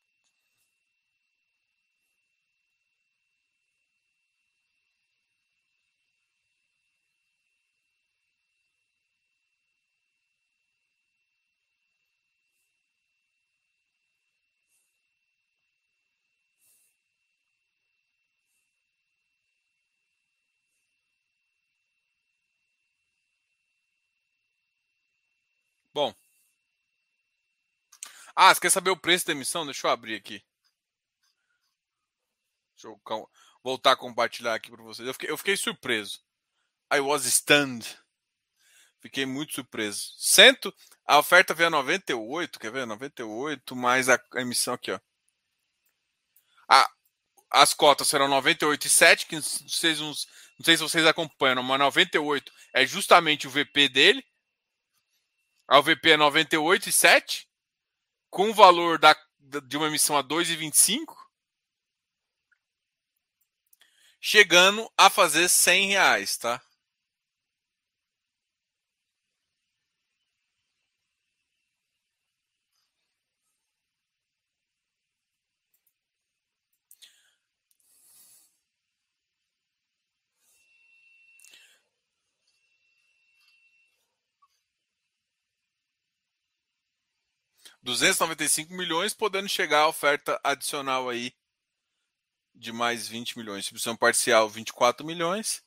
Bom. Ah, você quer saber o preço da emissão? Deixa eu abrir aqui. Deixa eu voltar a compartilhar aqui para vocês. Eu fiquei, eu fiquei, surpreso. I was stunned. Fiquei muito surpreso. Cento, a oferta veio a 98, quer ver? 98 mais a, emissão aqui, ó. As cotas serão 98,7, que vocês não, não sei se vocês acompanham, mas 98 é justamente o VP dele. A VP é 98,7 com o valor da, de uma emissão a 2,25 chegando a fazer 100 reais, tá? Duzentos noventa e cinco milhões, podendo chegar a oferta adicional aí de mais 20 milhões. Distribuição parcial, 24 milhões.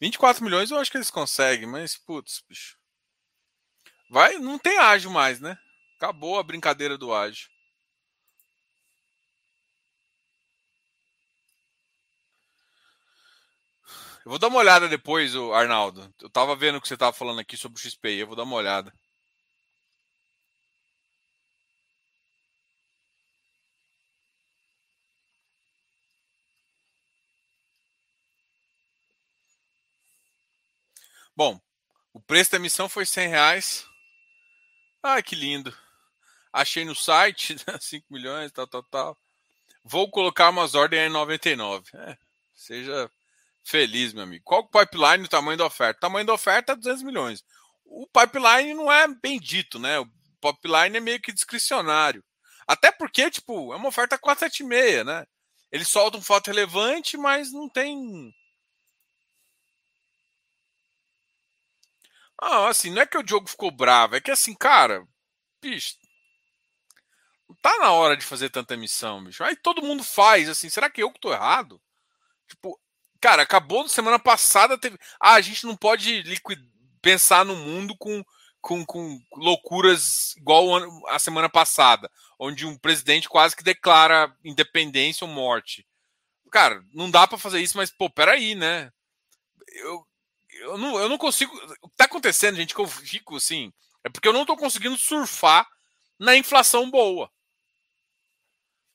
24 milhões eu acho que eles conseguem, mas putz, bicho. Vai, não tem ágil mais, né? Acabou a brincadeira do ágil. Eu vou dar uma olhada depois, Arnaldo. Eu tava vendo o que você tava falando aqui sobre o XPI, eu vou dar uma olhada. Bom, o preço da emissão foi 100 reais. Ai, que lindo. Achei no site, <laughs> 5 milhões, tal, tal, tal. Vou colocar umas ordens em 99. É, seja feliz, meu amigo. Qual o pipeline o tamanho da oferta? O tamanho da oferta é 200 milhões. O pipeline não é bem dito, né? O pipeline é meio que discricionário. Até porque, tipo, é uma oferta 476, né? Eles soltam foto relevante, mas não tem Ah, assim, não é que o Diogo ficou bravo, é que assim, cara, bicho, não tá na hora de fazer tanta emissão, bicho. Aí todo mundo faz, assim, será que eu que tô errado? Tipo, cara, acabou semana passada, teve. Ah, a gente não pode liquid... pensar no mundo com, com, com loucuras igual a semana passada, onde um presidente quase que declara independência ou morte. Cara, não dá para fazer isso, mas, pô, peraí, né? Eu, eu não, eu não consigo. O que tá acontecendo, gente, que eu fico assim, é porque eu não tô conseguindo surfar na inflação boa.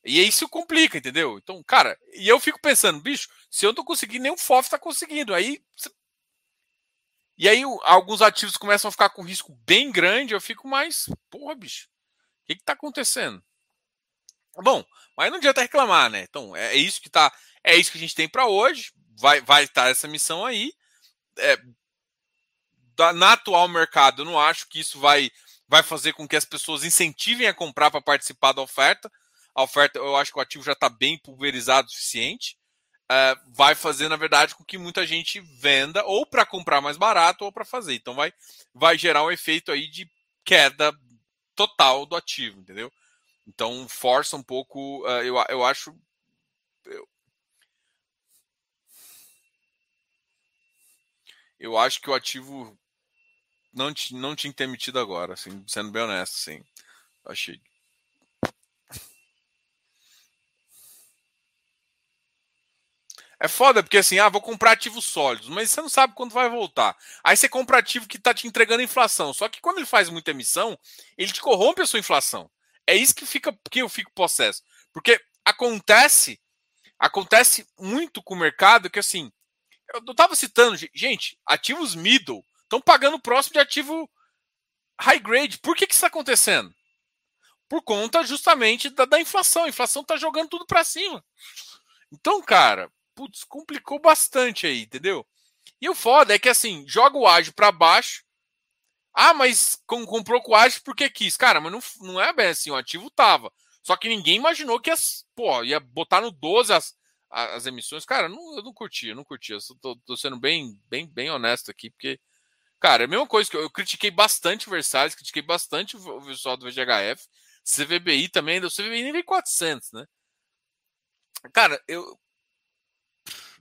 E isso complica, entendeu? Então, cara, e eu fico pensando, bicho, se eu não tô conseguindo, nem o FOF tá conseguindo. Aí. E aí alguns ativos começam a ficar com risco bem grande, eu fico mais, porra, bicho, o que que tá acontecendo? Bom, mas não adianta reclamar, né? Então, é isso que tá, é isso que a gente tem para hoje. Vai vai estar essa missão aí é, da, na atual mercado, eu não acho que isso vai, vai fazer com que as pessoas incentivem a comprar para participar da oferta. A oferta, eu acho que o ativo já está bem pulverizado o suficiente. É, vai fazer, na verdade, com que muita gente venda ou para comprar mais barato ou para fazer. Então vai, vai gerar um efeito aí de queda total do ativo, entendeu? Então força um pouco, uh, eu, eu acho eu acho que o ativo não, não tinha que ter emitido agora, assim, sendo bem honesto, sim. Achei. É foda, porque assim, ah, vou comprar ativos sólidos, mas você não sabe quando vai voltar. Aí você compra ativo que está te entregando inflação. Só que quando ele faz muita emissão, ele te corrompe a sua inflação. É isso que fica que eu fico possesso. Porque acontece, acontece muito com o mercado que assim, eu estava citando, gente, ativos middle estão pagando próximo de ativo high grade. Por que, que isso está acontecendo? Por conta justamente da, da inflação. A inflação está jogando tudo para cima. Então, cara, putz, complicou bastante aí, entendeu? E o foda é que assim, joga o ágio para baixo. Ah, mas comprou com o ágio porque quis. Cara, mas não, não é bem assim, o ativo tava. Só que ninguém imaginou que as, pô, ia botar no 12 as, as emissões, cara, não, eu não curti, eu não curti. Eu tô, tô, sendo bem, bem, bem honesto aqui, porque, cara, é a mesma coisa que eu, eu critiquei bastante o Versalhes, critiquei bastante o pessoal do VGHF, CVBI também, o CVBI nem veio 400, né? Cara, eu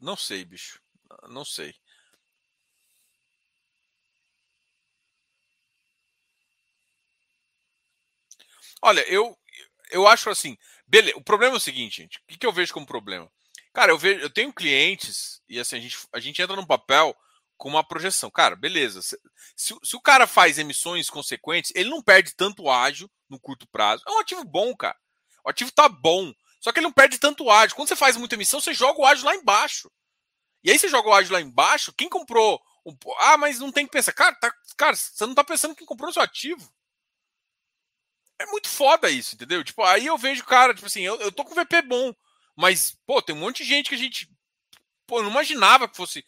não sei, bicho, não sei. Olha, eu, eu acho assim, beleza, o problema é o seguinte, gente, o que, que eu vejo como problema? Cara, eu vejo, eu tenho clientes e assim a gente, a gente entra no papel com uma projeção. Cara, beleza. Se, se, se, o cara faz emissões consequentes, ele não perde tanto ágio no curto prazo. É um ativo bom, cara. O ativo tá bom. Só que ele não perde tanto ágio. Quando você faz muita emissão, você joga o ágio lá embaixo. E aí você joga o ágio lá embaixo, quem comprou. Um, ah, mas não tem que pensar. Cara, tá, cara, você não tá pensando quem comprou o seu ativo. É muito foda isso, entendeu? Tipo, aí eu vejo, cara, tipo assim, eu, eu tô com VP bom. Mas, pô, tem um monte de gente que a gente. Pô, não imaginava que fosse.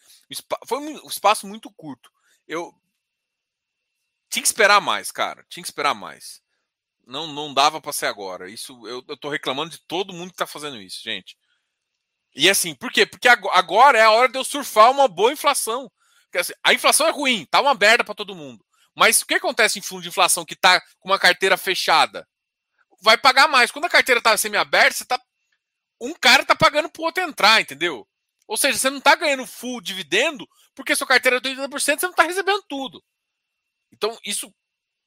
Foi um espaço muito curto. Eu. Tinha que esperar mais, cara. Tinha que esperar mais. Não, não dava para ser agora. Isso eu, eu tô reclamando de todo mundo que tá fazendo isso, gente. E assim, por quê? Porque agora é a hora de eu surfar uma boa inflação. Porque, assim, a inflação é ruim, tá uma merda para todo mundo. Mas o que acontece em fundo de inflação que tá com uma carteira fechada? Vai pagar mais. Quando a carteira tá semi-aberta, você tá um cara tá pagando pro outro entrar, entendeu? Ou seja, você não tá ganhando full dividendo porque sua carteira é de 80%, você não está recebendo tudo. Então, isso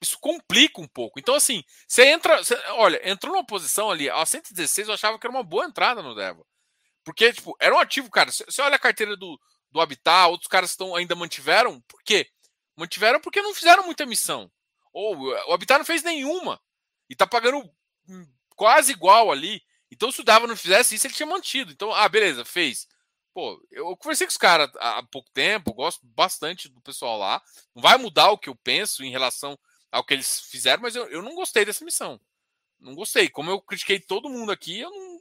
isso complica um pouco. Então, assim, você entra. Você, olha, entrou numa posição ali, a 116, eu achava que era uma boa entrada no Deva. Porque, tipo, era um ativo, cara. Você olha a carteira do, do Habitat, outros caras estão ainda mantiveram. Por quê? Mantiveram porque não fizeram muita emissão. Ou o Habitat não fez nenhuma. E tá pagando hum, quase igual ali. Então, se o Dava não fizesse isso, ele tinha mantido. Então, ah, beleza, fez. Pô, eu conversei com os caras há pouco tempo, gosto bastante do pessoal lá. Não vai mudar o que eu penso em relação ao que eles fizeram, mas eu, eu não gostei dessa missão. Não gostei. Como eu critiquei todo mundo aqui, eu não.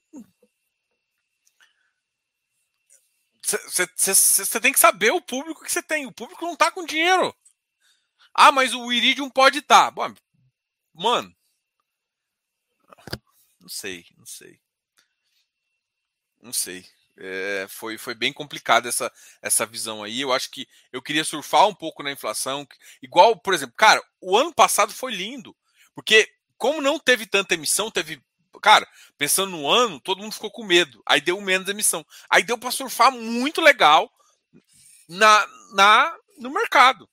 Você tem que saber o público que você tem. O público não tá com dinheiro. Ah, mas o Iridium pode estar. Tá. Mano. Não sei, não sei. Não sei. É, foi, foi bem complicada essa, essa visão aí. Eu acho que eu queria surfar um pouco na inflação. Igual, por exemplo, cara, o ano passado foi lindo. Porque, como não teve tanta emissão, teve. Cara, pensando no ano, todo mundo ficou com medo. Aí deu menos emissão. Aí deu para surfar muito legal na, na no mercado.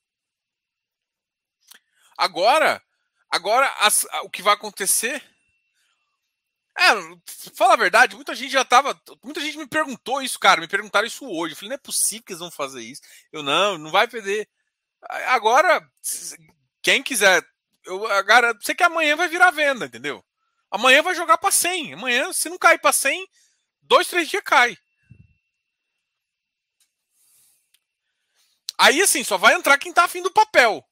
Agora, agora as, o que vai acontecer é, fala a verdade, muita gente já tava. Muita gente me perguntou isso, cara. Me perguntaram isso hoje. Eu falei, não é possível que eles vão fazer isso. Eu não, não vai perder. Agora, quem quiser. Eu agora, sei que amanhã vai virar venda, entendeu? Amanhã vai jogar para 100. Amanhã, se não cair para 100, dois, três dias cai. Aí, assim, só vai entrar quem tá afim do papel.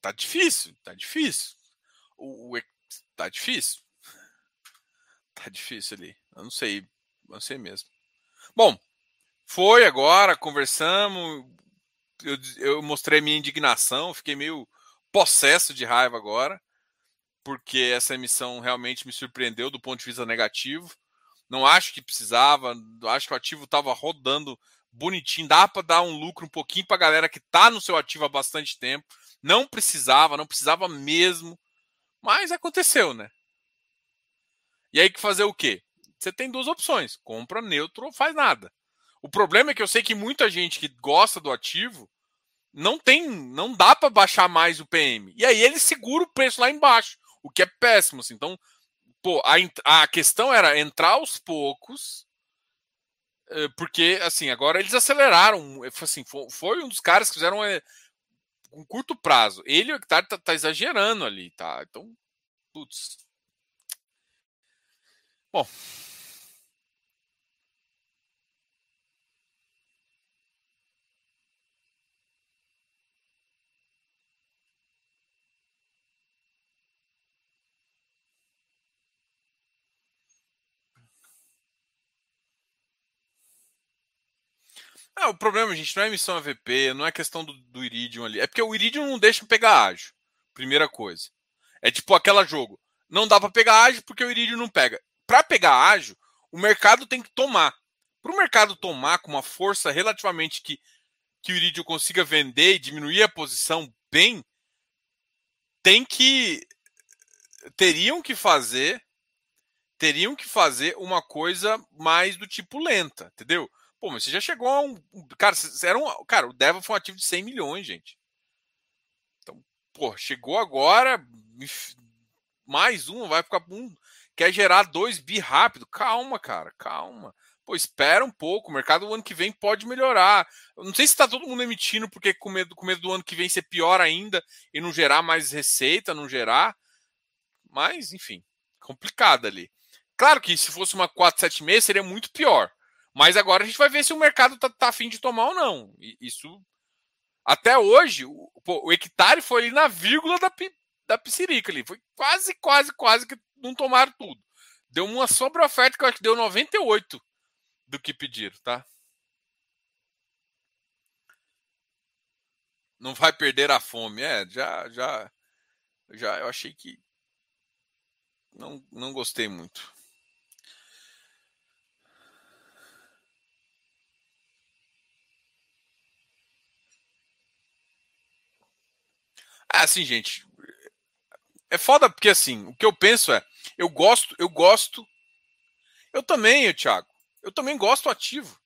Tá difícil, tá difícil. O, o tá difícil. Tá difícil ali. Eu não sei. Não sei mesmo. Bom, foi agora, conversamos. Eu, eu mostrei minha indignação, fiquei meio possesso de raiva agora, porque essa emissão realmente me surpreendeu do ponto de vista negativo. Não acho que precisava, acho que o ativo estava rodando bonitinho, dá para dar um lucro um pouquinho para a galera que está no seu ativo há bastante tempo. Não precisava, não precisava mesmo, mas aconteceu, né? E aí que fazer o quê? Você tem duas opções: compra neutro ou faz nada. O problema é que eu sei que muita gente que gosta do ativo não tem, não dá para baixar mais o PM. E aí ele segura o preço lá embaixo, o que é péssimo. Assim. Então, pô, a, a questão era entrar aos poucos, eh, porque assim agora eles aceleraram. Assim, foi, um dos caras que fizeram é, um curto prazo. Ele o hectare tá, tá exagerando ali, tá? Então, putz, Bom. Ah, o problema, gente, não é emissão AVP, não é questão do, do Iridium ali. É porque o Iridium não deixa pegar ágio. Primeira coisa. É tipo aquela jogo. Não dá para pegar ágio porque o Iridium não pega para pegar ágil, o mercado tem que tomar. Para o mercado tomar com uma força relativamente que, que o Iridium consiga vender e diminuir a posição bem, tem que. Teriam que fazer. Teriam que fazer uma coisa mais do tipo lenta, entendeu? Pô, mas você já chegou a um. Cara, era um, cara o Deva foi um ativo de 100 milhões, gente. Então, pô, chegou agora. Mais um, vai ficar um quer gerar 2 bi rápido. Calma, cara, calma. Pô, espera um pouco. O mercado do ano que vem pode melhorar. Eu não sei se está todo mundo emitindo porque com medo, com medo do ano que vem ser pior ainda e não gerar mais receita, não gerar. Mas, enfim, complicado ali. Claro que se fosse uma 476 seria muito pior. Mas agora a gente vai ver se o mercado tá, tá afim de tomar ou não. Isso. Até hoje, o, o hectare foi ali na vírgula da, da Psirica ali. Foi quase, quase, quase que não tomaram tudo. Deu uma sobre-oferta que eu acho que deu 98 do que pediram, tá? Não vai perder a fome. É, já, já, já eu achei que não, não gostei muito. Ah, assim, gente, é foda porque assim, o que eu penso é, eu gosto, eu gosto. Eu também, Thiago. Eu também gosto ativo.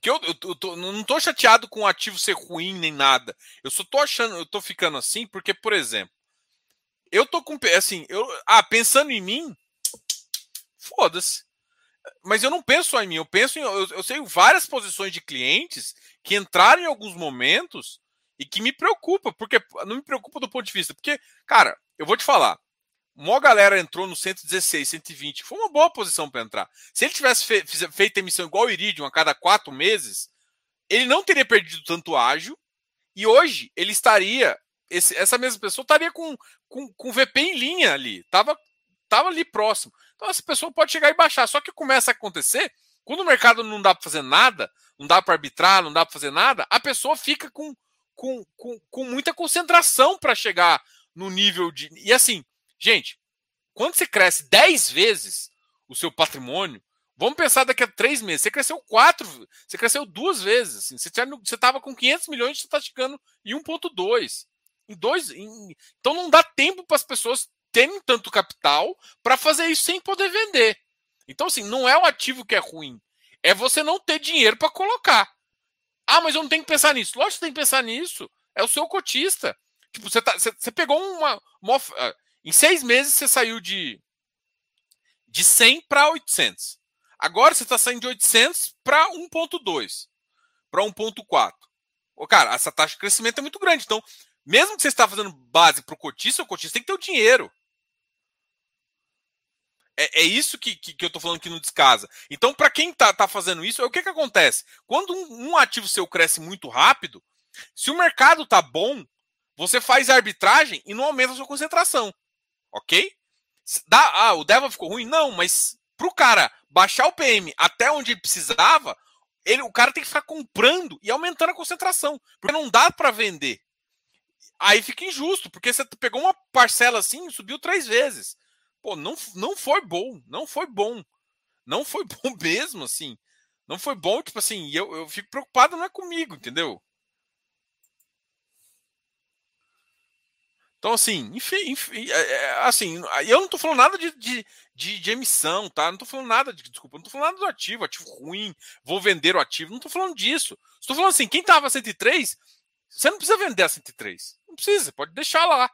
que eu, eu, eu tô, não tô chateado com o ativo ser ruim nem nada. Eu só tô achando, eu tô ficando assim porque, por exemplo, eu tô com assim, eu ah, pensando em mim, foda-se. Mas eu não penso só em mim, eu penso em eu, eu sei várias posições de clientes que entraram em alguns momentos e que me preocupa, porque não me preocupa do ponto de vista, porque, cara, eu vou te falar, uma galera entrou no 116, 120. Foi uma boa posição para entrar. Se ele tivesse fe feito emissão igual o Iridium a cada quatro meses, ele não teria perdido tanto ágil. E hoje ele estaria. Esse, essa mesma pessoa estaria com, com, com VP em linha ali. Tava, tava ali próximo. Então essa pessoa pode chegar e baixar. Só que começa a acontecer quando o mercado não dá para fazer nada, não dá para arbitrar, não dá para fazer nada, a pessoa fica com, com, com, com muita concentração para chegar no nível de. E assim, Gente, quando você cresce 10 vezes o seu patrimônio, vamos pensar daqui a três meses, você cresceu quatro, você cresceu duas vezes. Assim, você estava com 500 milhões, você está chegando em 1,2. Em dois, em, então não dá tempo para as pessoas terem tanto capital para fazer isso sem poder vender. Então, assim, não é o ativo que é ruim, é você não ter dinheiro para colocar. Ah, mas eu não tenho que pensar nisso. Lógico que você tem que pensar nisso. É o seu cotista. Tipo, você, tá, você, você pegou uma, uma, em seis meses você saiu de, de 100 para 800. Agora você está saindo de 800 para 1,2, para 1,4. Cara, essa taxa de crescimento é muito grande. Então, mesmo que você está fazendo base para o cotista, o cotista tem que ter o dinheiro. É, é isso que, que, que eu estou falando aqui no Descasa. Então, para quem está tá fazendo isso, é o que, que acontece? Quando um, um, ativo seu cresce muito rápido, se o mercado está bom, você faz arbitragem e não aumenta a sua concentração ok? Dá, ah, o Deva ficou ruim? Não, mas para o cara baixar o PM até onde precisava, ele, o cara tem que ficar comprando e aumentando a concentração, porque não dá para vender. Aí fica injusto, porque você pegou uma parcela assim e subiu três vezes. Pô, não, não foi bom, não foi bom. Não foi <laughs> bom mesmo, assim. Não foi bom, tipo assim, eu, eu fico preocupado, não é comigo, entendeu? Então, assim, enfim, enfim é, é, assim, eu não tô falando nada de, de, de, de, emissão, tá? Não tô falando nada de, desculpa, não tô falando nada do ativo, ativo ruim, vou vender o ativo, não tô falando disso. Estou falando assim, quem tava a 103, você não precisa vender a 103. Não precisa, pode deixar lá.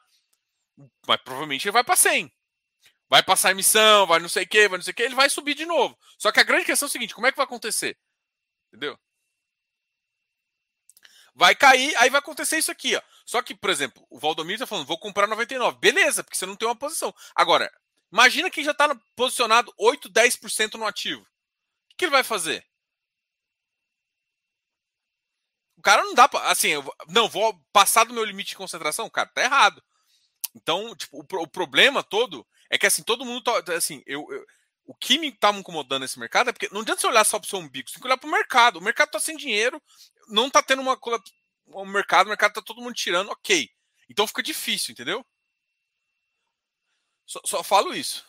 Mas provavelmente ele vai para 100. Vai passar emissão, vai não sei o que, vai não sei o que, ele vai subir de novo. Só que a grande questão é o seguinte, como é que vai acontecer? Entendeu? Vai cair, aí vai acontecer isso aqui, ó. Só que, por exemplo, o Valdomiro está falando, vou comprar 99. Beleza, porque você não tem uma posição. Agora, imagina quem já está posicionado 8, 10% no ativo. O que ele vai fazer? O cara não dá para. Assim, eu, não, vou passar do meu limite de concentração. Cara tá errado. Então, tipo, o, o problema todo é que, assim, todo mundo tá. Assim, eu, eu o que me tá me incomodando nesse mercado é porque não adianta você olhar só para o seu umbigo, você tem que olhar para o mercado. O mercado está sem dinheiro, não está tendo uma o mercado, o mercado tá todo mundo tirando, ok. Então fica difícil, entendeu? Só, só falo isso.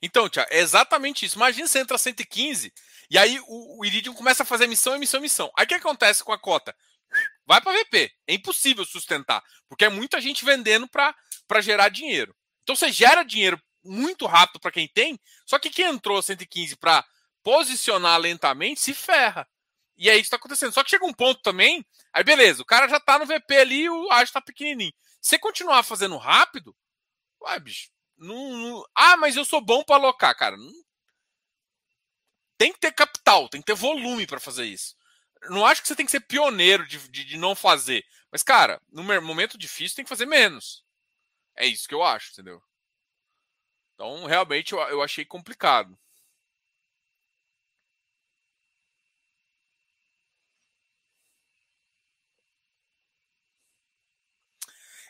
Então, Tia, é exatamente isso. Imagina você entra a 115 e aí o, o Iridium começa a fazer emissão, emissão, emissão. Aí o que acontece com a cota? Vai para VP. É impossível sustentar, porque é muita gente vendendo para gerar dinheiro. Então você gera dinheiro muito rápido para quem tem, só que quem entrou 115 para posicionar lentamente se ferra. E é isso que está acontecendo. Só que chega um ponto também, aí beleza, o cara já está no VP ali, o ágio está pequenininho. Se você continuar fazendo rápido, vai, bicho. Não, não... Ah, mas eu sou bom para alocar, cara. Não tem que ter capital, tem que ter volume para fazer isso. Não acho que você tem que ser pioneiro de, de, de, não fazer. Mas, cara, no momento difícil tem que fazer menos. É isso que eu acho, entendeu? Então, realmente, eu, eu achei complicado.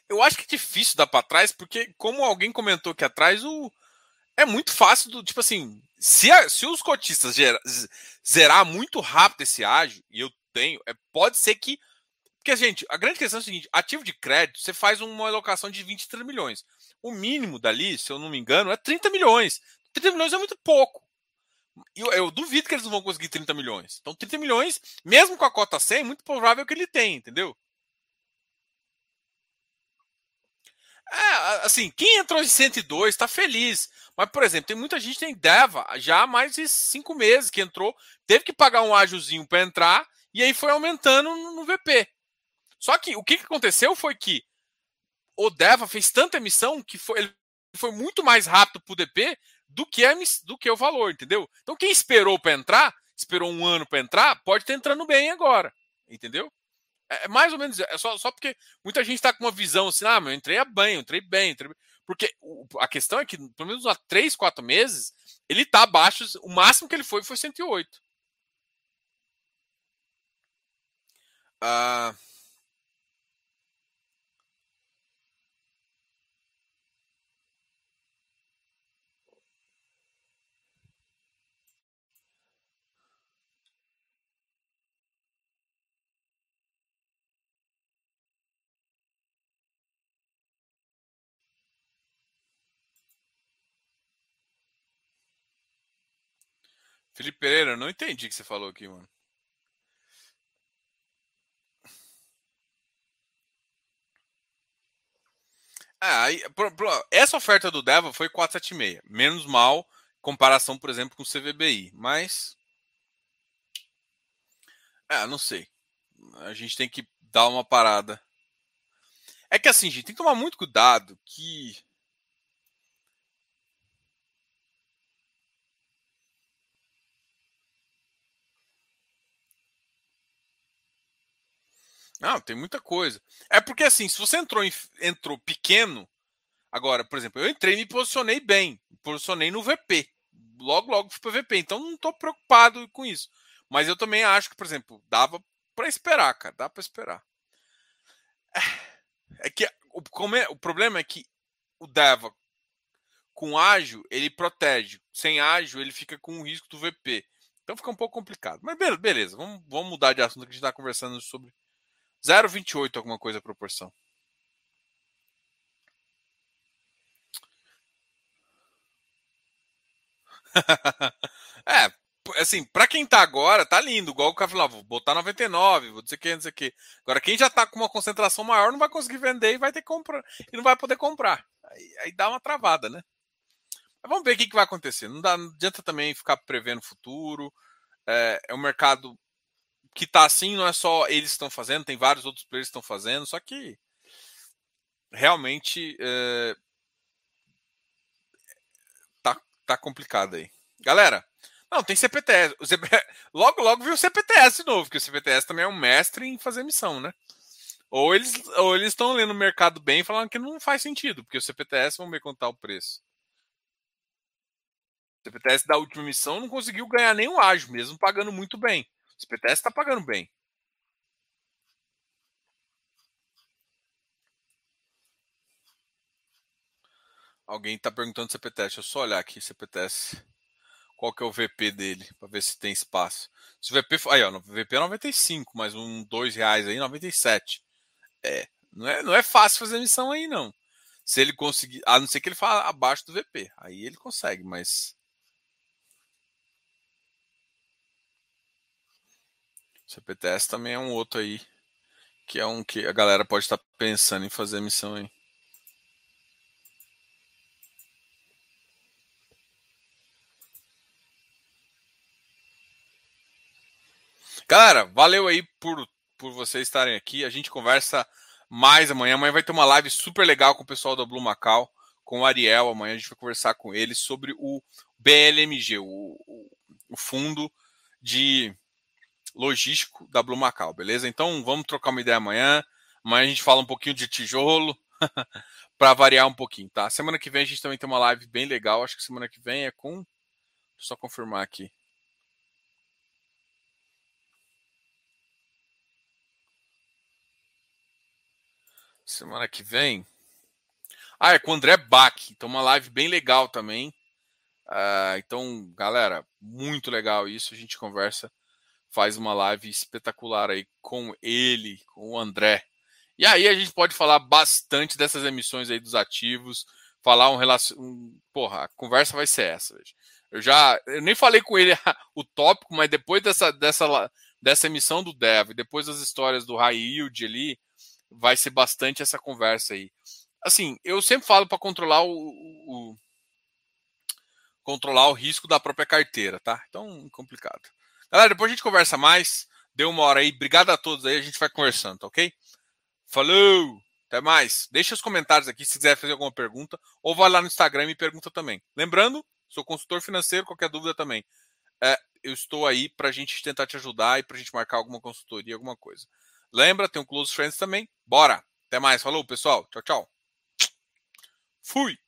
Eu acho que é difícil dar para trás, porque, como alguém comentou aqui atrás, o, é muito fácil do tipo assim, se, a, se os cotistas zerar muito rápido esse ágio, e eu tenho, é, pode ser que. Porque, gente, a grande questão é o seguinte: ativo de crédito, você faz uma alocação de 23 milhões. O mínimo dali, se eu não me engano, é 30 milhões. 30 milhões é muito pouco. Eu, eu, duvido que eles não vão conseguir 30 milhões. Então, 30 milhões, mesmo com a cota 100, é muito provável que ele tenha, entendeu? É, assim, quem entrou em 102 está feliz. Mas, por exemplo, tem muita gente que tem Deva já há mais de cinco meses que entrou, teve que pagar um ágiozinho para entrar e aí foi aumentando no VP. Só que o que aconteceu foi que o Deva fez tanta emissão que foi, ele foi muito mais rápido para o DP do que, a, do que o valor, entendeu? Então quem esperou para entrar, esperou um ano para entrar, pode estar entrando bem agora, entendeu? É, é mais ou menos, é só, só porque muita gente está com uma visão assim, ah, mas eu entrei bem, eu entrei bem, entrei bem. Porque a questão é que, pelo menos há 3, 4 meses, ele está abaixo, o máximo que ele foi foi 108. Ah. Uh... Felipe Pereira, não entendi o que você falou aqui, mano. Ah, essa oferta do Deva foi 476. Menos mal, comparação, por exemplo, com o CVBI. Mas. Ah, não sei. A gente tem que dar uma parada. É que assim, gente, tem que tomar muito cuidado que Não, tem muita coisa. É porque assim, se você entrou, em, entrou pequeno, agora, por exemplo, eu entrei e me posicionei bem, posicionei no VP. Logo, logo fui para VP, então não estou preocupado com isso. Mas eu também acho que, por exemplo, dava para esperar, cara, dá para esperar. É, é que o, é, o problema é que o Dava com ágil, ele protege. Sem ágil, ele fica com o risco do VP. Então fica um pouco complicado. Mas beleza, vamos, vamos mudar de assunto que a gente está conversando sobre 0,28 alguma coisa a proporção. <laughs> é, assim, para quem tá agora, tá lindo, igual o cara falou, vou botar 99, vou dizer que, não sei o que. Agora, quem já tá com uma concentração maior não vai conseguir vender e vai ter que comprar, e não vai poder comprar. Aí, aí dá uma travada, né? Mas vamos ver o que, que vai acontecer. Não, dá, não adianta também ficar prevendo o futuro. É, é um mercado que tá assim, não é só eles estão fazendo, tem vários outros players estão fazendo, só que realmente é, tá, tá complicado aí. Galera, não, tem CPTS. O. <laughs> Logo, logo viu o CPTS de novo, porque o CPTS também é um mestre em fazer missão, né? Ou eles ou eles estão lendo o mercado bem falando que não faz sentido, porque o CPTS, vamos ver quanto tá o preço. O CPTS da última missão não conseguiu ganhar nenhum ágio, mesmo pagando muito bem. O CPTS está pagando bem. Alguém está perguntando CPTS. Deixa eu só olhar aqui CPTS. Qual que é o VP dele, para ver se tem espaço. Se o VP for, aí, ó, no VP é 95, mais um dois reais aí, 97. É, não é, não é fácil fazer missão aí não. Se ele conseguir, a não ser que ele fale abaixo do VP, aí ele consegue, mas CPTS também é um outro aí, que é um que a galera pode estar pensando em fazer missão aí. Galera, valeu aí por, por vocês estarem aqui. A gente conversa mais amanhã. Amanhã vai ter uma live super legal com o pessoal da Blue Macau, com o Ariel. Amanhã a gente vai conversar com ele sobre o BLMG, o, o fundo de logístico da Blue Macau, beleza? Então vamos trocar uma ideia amanhã. Amanhã a gente fala um pouquinho de tijolo <laughs> para variar um pouquinho, tá? Semana que vem a gente também tem uma live bem legal. Acho que semana que vem é com. Só confirmar aqui. Semana que vem. Ah, é com o André Bach. Então, uma live bem legal também. Uh, então, galera, muito legal isso. A gente conversa faz uma live espetacular aí com ele, com o André. E aí a gente pode falar bastante dessas emissões aí dos ativos, falar um relação. Um, porra, a conversa vai ser essa. Veja. Eu já eu nem falei com ele <laughs> o tópico, mas depois dessa, dessa, dessa emissão do Dev, depois das histórias do High Yield ali, vai ser bastante essa conversa aí. Assim, eu sempre falo para controlar o, o, controlar o risco da própria carteira, tá? Então, complicado. Galera, depois a gente conversa mais. Deu uma hora aí. Obrigado a todos aí. A gente vai conversando, tá ok? Falou! Até mais. Deixa os comentários aqui se quiser fazer alguma pergunta. Ou vai lá no Instagram e me pergunta também. Lembrando, sou consultor financeiro, qualquer dúvida também. É, eu estou aí para a gente tentar te ajudar e para a gente marcar alguma consultoria, alguma coisa. Lembra, tem um Close Friends também. Bora! Até mais. Falou, pessoal. Tchau, tchau. Fui!